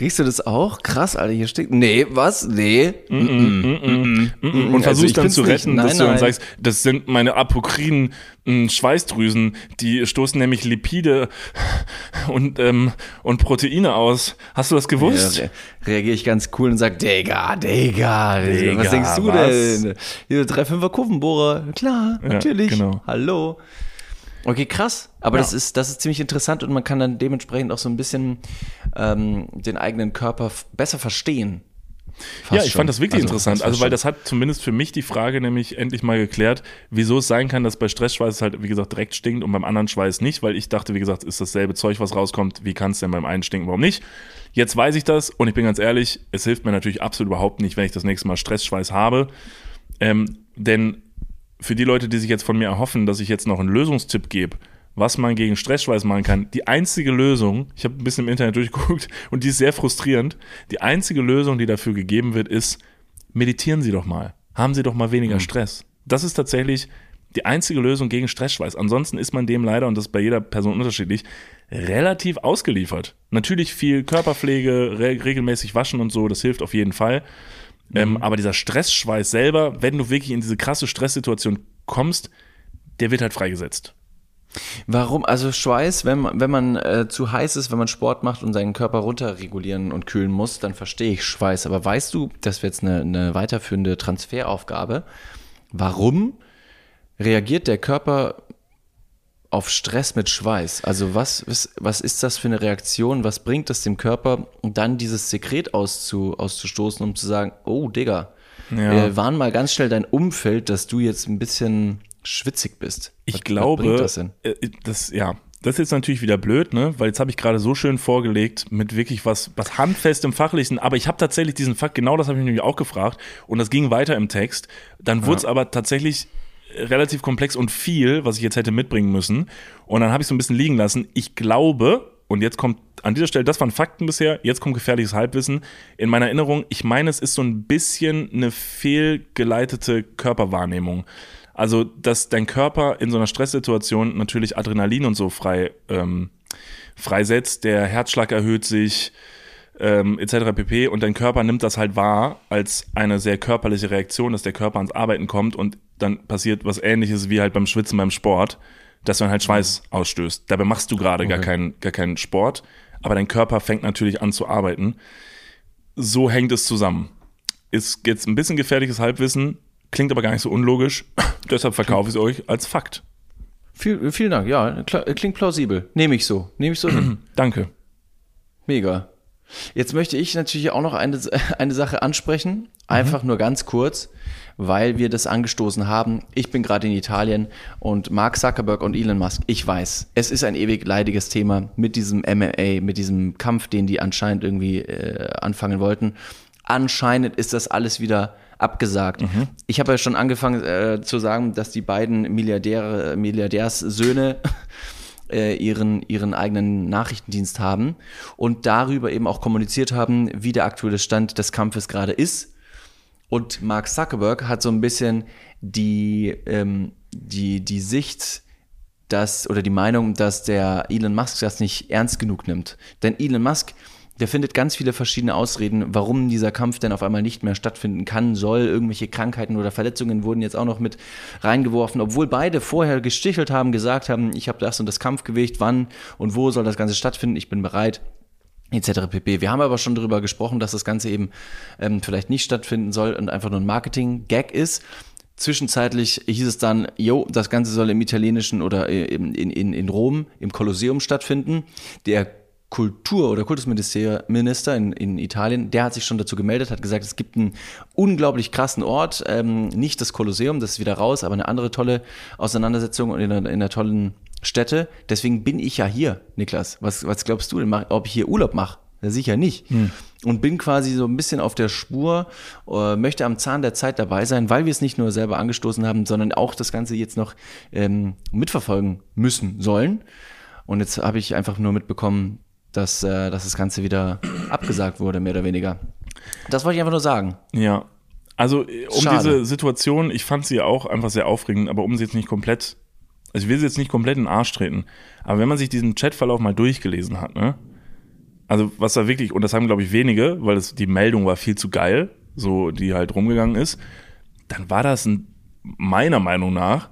riechst du das auch? Krass, Alter, hier steht. Nee, was? Nee. Und Also versuchst ich dann zu retten, Nein, dass du dann nein. sagst, das sind meine apokrinen mh, Schweißdrüsen, die stoßen nämlich Lipide und, ähm, und Proteine aus. Hast du das gewusst? Ja, re reagiere ich ganz cool und sag, Digga, Digga, Digga, was denkst du was? denn? Hier 3,5er Kurvenbohrer, klar, natürlich. genau. Hallo. Okay, krass. Aber Ja. das ist, das ist ziemlich interessant und man kann dann dementsprechend auch so ein bisschen ähm, den eigenen Körper besser verstehen. Fast Ja, ich schon. fand das wirklich Also, interessant. Also, weil das hat zumindest für mich die Frage nämlich endlich mal geklärt, wieso es sein kann, dass bei Stressschweiß es halt, wie gesagt, direkt stinkt und beim anderen Schweiß nicht, weil ich dachte, wie gesagt, ist dasselbe Zeug, was rauskommt. Wie kann es denn beim einen stinken, warum nicht? Jetzt weiß ich das und ich bin ganz ehrlich, es hilft mir natürlich absolut überhaupt nicht, wenn ich das nächste Mal Stressschweiß habe. Ähm, denn für die Leute, die sich jetzt von mir erhoffen, dass ich jetzt noch einen Lösungstipp gebe, was man gegen Stressschweiß machen kann, die einzige Lösung, ich habe ein bisschen im Internet [laughs] durchgeguckt und die ist sehr frustrierend, die einzige Lösung, die dafür gegeben wird, ist, meditieren Sie doch mal. Haben Sie doch mal weniger Stress. Das ist tatsächlich die einzige Lösung gegen Stressschweiß. Ansonsten ist man dem leider, und das ist bei jeder Person unterschiedlich, relativ ausgeliefert. Natürlich viel Körperpflege, re regelmäßig waschen und so, das hilft auf jeden Fall. Ähm, aber dieser Stressschweiß selber, wenn du wirklich in diese krasse Stresssituation kommst, der wird halt freigesetzt. Warum? Also Schweiß, wenn man, wenn man äh, zu heiß ist, wenn man Sport macht und seinen Körper runterregulieren und kühlen muss, dann verstehe ich Schweiß. Aber weißt du, das wäre jetzt eine, eine weiterführende Transferaufgabe, warum reagiert der Körper auf Stress mit Schweiß? Also was, was, was ist das für eine Reaktion? Was bringt es dem Körper, dann dieses Sekret auszu, auszustoßen, um zu sagen, oh Digga, Ja. wir waren mal ganz schnell dein Umfeld, dass du jetzt ein bisschen schwitzig bist. Ich Was- was glaube, bringt das denn? äh, das, ja, das ist jetzt natürlich wieder blöd, ne? Weil jetzt habe ich gerade so schön vorgelegt mit wirklich was, was handfestem Fachlichen, aber ich habe tatsächlich diesen Fakt, genau das habe ich mich nämlich auch gefragt und das ging weiter im Text. Dann wurde es aber tatsächlich relativ komplex und viel, was ich jetzt hätte mitbringen müssen. Und dann habe ich so ein bisschen liegen lassen. Ich glaube, und jetzt kommt an dieser Stelle, das waren Fakten bisher, jetzt kommt gefährliches Halbwissen. In meiner Erinnerung, ich meine, es ist so ein bisschen eine fehlgeleitete Körperwahrnehmung. Also, dass dein Körper in so einer Stresssituation natürlich Adrenalin und so frei ähm, freisetzt, der Herzschlag erhöht sich, ähm, etc. pp. Und dein Körper nimmt das halt wahr als eine sehr körperliche Reaktion, dass der Körper ans Arbeiten kommt und dann passiert was ähnliches wie halt beim Schwitzen beim Sport, dass man halt Schweiß ausstößt. Dabei machst du gerade gar, keinen, gar keinen Sport, aber dein Körper fängt natürlich an zu arbeiten. So hängt es zusammen. Ist jetzt ein bisschen gefährliches Halbwissen, klingt aber gar nicht so unlogisch. [laughs] Deshalb verkaufe ich es euch als Fakt. Viel, vielen Dank, ja, klingt plausibel. Nehme ich so. Nehme ich so hin. [clears throat] Danke. Mega. Jetzt möchte ich natürlich auch noch eine, [laughs] eine Sache ansprechen, einfach nur ganz kurz, weil wir das angestoßen haben. Ich bin gerade in Italien und Mark Zuckerberg und Elon Musk, ich weiß, es ist ein ewig leidiges Thema mit diesem MMA, mit diesem Kampf, den die anscheinend irgendwie äh, anfangen wollten. Anscheinend ist das alles wieder abgesagt. Ich habe ja schon angefangen äh, zu sagen, dass die beiden Milliardäre, Milliardärssöhne [laughs] äh, ihren, ihren eigenen Nachrichtendienst haben und darüber eben auch kommuniziert haben, wie der aktuelle Stand des Kampfes gerade ist. Und Mark Zuckerberg hat so ein bisschen die, ähm, die, die Sicht, dass, oder die Meinung, dass der Elon Musk das nicht ernst genug nimmt. Denn Elon Musk, der findet ganz viele verschiedene Ausreden, warum dieser Kampf denn auf einmal nicht mehr stattfinden kann, soll. Irgendwelche Krankheiten oder Verletzungen wurden jetzt auch noch mit reingeworfen, obwohl beide vorher gestichelt haben, gesagt haben, ich habe das und das Kampfgewicht, wann und wo soll das Ganze stattfinden, ich bin bereit etc. pp. Wir haben aber schon darüber gesprochen, dass das Ganze eben ähm, vielleicht nicht stattfinden soll und einfach nur ein Marketing-Gag ist. Zwischenzeitlich hieß es dann, jo, das Ganze soll im italienischen oder äh, in, in, in Rom im Kolosseum stattfinden. Der Kultur- oder Kultusminister in, in Italien, der hat sich schon dazu gemeldet, hat gesagt, es gibt einen unglaublich krassen Ort, ähm, nicht das Kolosseum, das ist wieder raus, aber eine andere tolle Auseinandersetzung und in einer, in einer tollen Stätte. Deswegen bin ich ja hier, Niklas. Was, was glaubst du denn, ob ich hier Urlaub mache? Ja, sicher nicht. Und bin quasi so ein bisschen auf der Spur, äh, möchte am Zahn der Zeit dabei sein, weil wir es nicht nur selber angestoßen haben, sondern auch das Ganze jetzt noch ähm, mitverfolgen müssen sollen. Und jetzt habe ich einfach nur mitbekommen, dass, äh, dass das Ganze wieder abgesagt wurde, mehr oder weniger. Das wollte ich einfach nur sagen. Ja. Also äh, um Schade. diese Situation, ich fand sie auch einfach sehr aufregend, aber um sie jetzt nicht komplett, also ich will sie jetzt nicht komplett in den Arsch treten, aber wenn man sich diesen Chatverlauf mal durchgelesen hat, ne? Also was da wirklich, und das haben glaube ich wenige, weil es, die Meldung war viel zu geil, so die halt rumgegangen ist, dann war das ein, meiner Meinung nach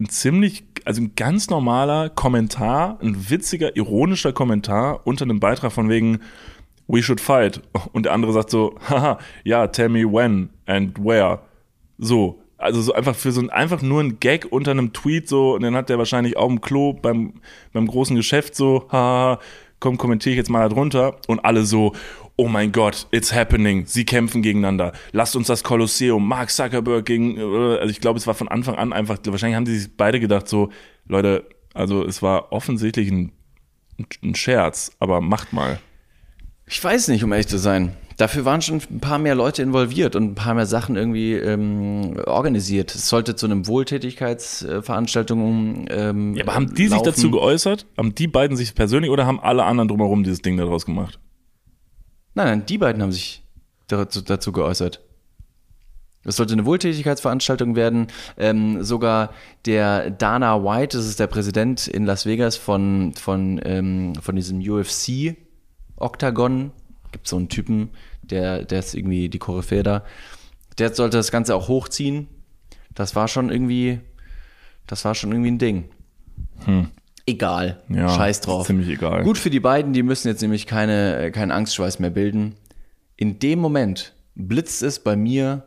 ein ziemlich, also ein ganz normaler Kommentar, ein witziger, ironischer Kommentar unter einem Beitrag von wegen We should fight. Und der andere sagt so, haha, ja, tell me when and where. So. Also so einfach für so ein, einfach nur ein Gag unter einem Tweet so, und dann hat der wahrscheinlich auf dem Klo beim, beim großen Geschäft so, haha, komm, kommentiere ich jetzt mal da drunter. Und alle so, oh mein Gott, it's happening. Sie kämpfen gegeneinander. Lasst uns das Kolosseum, Mark Zuckerberg gegen, äh, also ich glaube, es war von Anfang an einfach, wahrscheinlich haben die sich beide gedacht so, Leute, also es war offensichtlich ein, ein Scherz, aber macht mal. Ich weiß nicht, um ehrlich zu sein. Dafür waren schon ein paar mehr Leute involviert und ein paar mehr Sachen irgendwie ähm, organisiert. Es sollte zu einem Wohltätigkeitsveranstaltung ähm, Ja, aber haben die sich laufen. dazu geäußert? Haben die beiden sich persönlich oder haben alle anderen drumherum dieses Ding daraus gemacht? Nein, nein, die beiden haben sich dazu, dazu geäußert. Es sollte eine Wohltätigkeitsveranstaltung werden. Ähm, sogar der Dana White, das ist der Präsident in Las Vegas von, von, ähm, von diesem UFC Octagon, gibt so einen Typen, der, der ist irgendwie die Koryphäe da. Der sollte das Ganze auch hochziehen. Das war schon irgendwie, das war schon irgendwie ein Ding. Egal. Ja, Scheiß drauf. ziemlich egal. Gut für die beiden, die müssen jetzt nämlich keine, äh, keinen Angstschweiß mehr bilden. In dem Moment blitzt es bei mir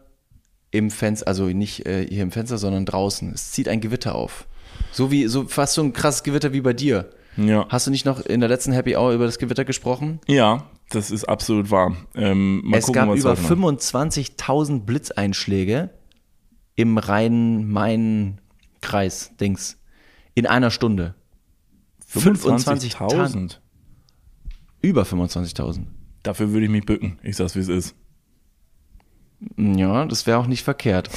im Fenster, also nicht äh, hier im Fenster, sondern draußen. Es zieht ein Gewitter auf. So wie, so fast so ein krasses Gewitter wie bei dir. Ja. Hast du nicht noch in der letzten Happy Hour über das Gewitter gesprochen? Ja, das ist absolut wahr. Ähm, mal es gucken, gab über heute noch- 25.000 Blitzeinschläge im Rhein-Main-Kreis, Dings, in einer Stunde. 25.000. 25.000. Über 25.000. Dafür würde ich mich bücken. Ich sag's, wie es ist. Ja, das wäre auch nicht verkehrt.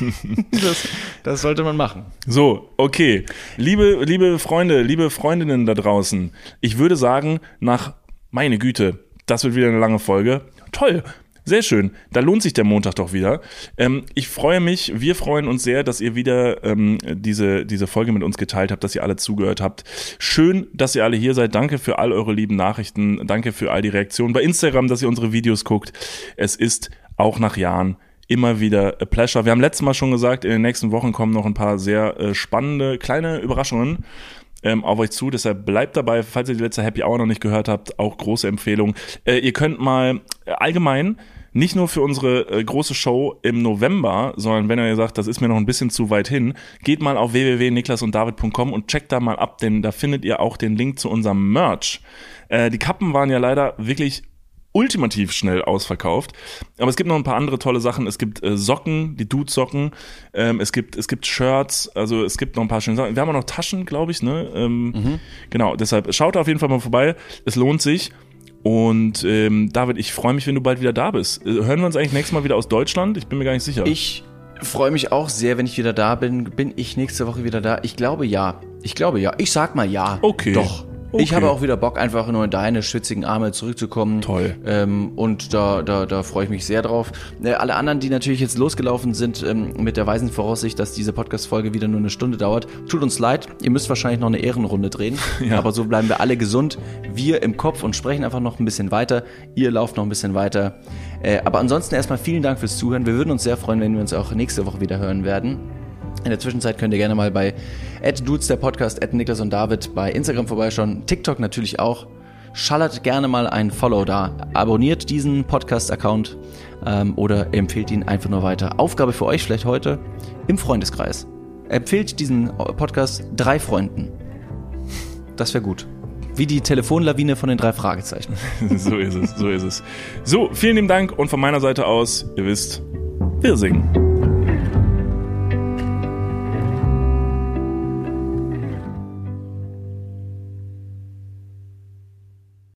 [laughs] das, das sollte man machen. So, okay. Liebe, liebe Freunde, liebe Freundinnen da draußen, ich würde sagen, nach, meine Güte, das wird wieder eine lange Folge. Toll. Sehr schön. Da lohnt sich der Montag doch wieder. Ähm, ich freue mich, wir freuen uns sehr, dass ihr wieder ähm, diese, diese Folge mit uns geteilt habt, dass ihr alle zugehört habt. Schön, dass ihr alle hier seid. Danke für all eure lieben Nachrichten. Danke für all die Reaktionen bei Instagram, dass ihr unsere Videos guckt. Es ist auch nach Jahren immer wieder a pleasure. Wir haben letztes Mal schon gesagt, in den nächsten Wochen kommen noch ein paar sehr äh, spannende kleine Überraschungen ähm, auf euch zu. Deshalb bleibt dabei, falls ihr die letzte Happy Hour noch nicht gehört habt, auch große Empfehlung. Äh, ihr könnt mal äh, allgemein nicht nur für unsere äh, große Show im November, sondern wenn ihr sagt, das ist mir noch ein bisschen zu weit hin, geht mal auf www.niklasunddavid.com und checkt da mal ab, denn da findet ihr auch den Link zu unserem Merch. Äh, die Kappen waren ja leider wirklich ultimativ schnell ausverkauft. Aber es gibt noch ein paar andere tolle Sachen. Es gibt äh, Socken, die Dude-Socken. Ähm, es gibt es gibt Shirts. Also es gibt noch ein paar schöne Sachen. Wir haben auch noch Taschen, glaube ich. Ne? Ähm, Genau. Deshalb schaut auf jeden Fall mal vorbei. Es lohnt sich. Und ähm, David, ich freue mich, wenn du bald wieder da bist. Äh, Hören wir uns eigentlich nächstes Mal wieder aus Deutschland? Ich bin mir gar nicht sicher. Ich freue mich auch sehr, wenn ich wieder da bin. Bin ich nächste Woche wieder da? Ich glaube ja. Ich glaube ja. Ich sag mal ja. Okay. Doch. Okay. Ich habe auch wieder Bock, einfach nur in deine schwitzigen Arme zurückzukommen. Toll. Ähm, und da, da, da freue ich mich sehr drauf. Äh, alle anderen, die natürlich jetzt losgelaufen sind, ähm, mit der weisen Voraussicht, dass diese Podcast-Folge wieder nur eine Stunde dauert, tut uns leid. Ihr müsst wahrscheinlich noch eine Ehrenrunde drehen. [laughs] Ja. Aber so bleiben wir alle gesund. Wir im Kopf und sprechen einfach noch ein bisschen weiter. Ihr lauft noch ein bisschen weiter. Äh, aber ansonsten erstmal vielen Dank fürs Zuhören. Wir würden uns sehr freuen, wenn wir uns auch nächste Woche wieder hören werden. In der Zwischenzeit könnt ihr gerne mal bei Dudes, der Podcast, Niklas und David bei Instagram vorbeischauen. TikTok natürlich auch. Schallert gerne mal ein Follow da. Abonniert diesen Podcast-Account ähm, oder empfehlt ihn einfach nur weiter. Aufgabe für euch vielleicht heute im Freundeskreis. Empfehlt diesen Podcast drei Freunden. Das wäre gut. Wie die Telefonlawine von den drei Fragezeichen. [laughs] so ist es, so ist es. So, vielen lieben Dank und von meiner Seite aus, ihr wisst, wir singen.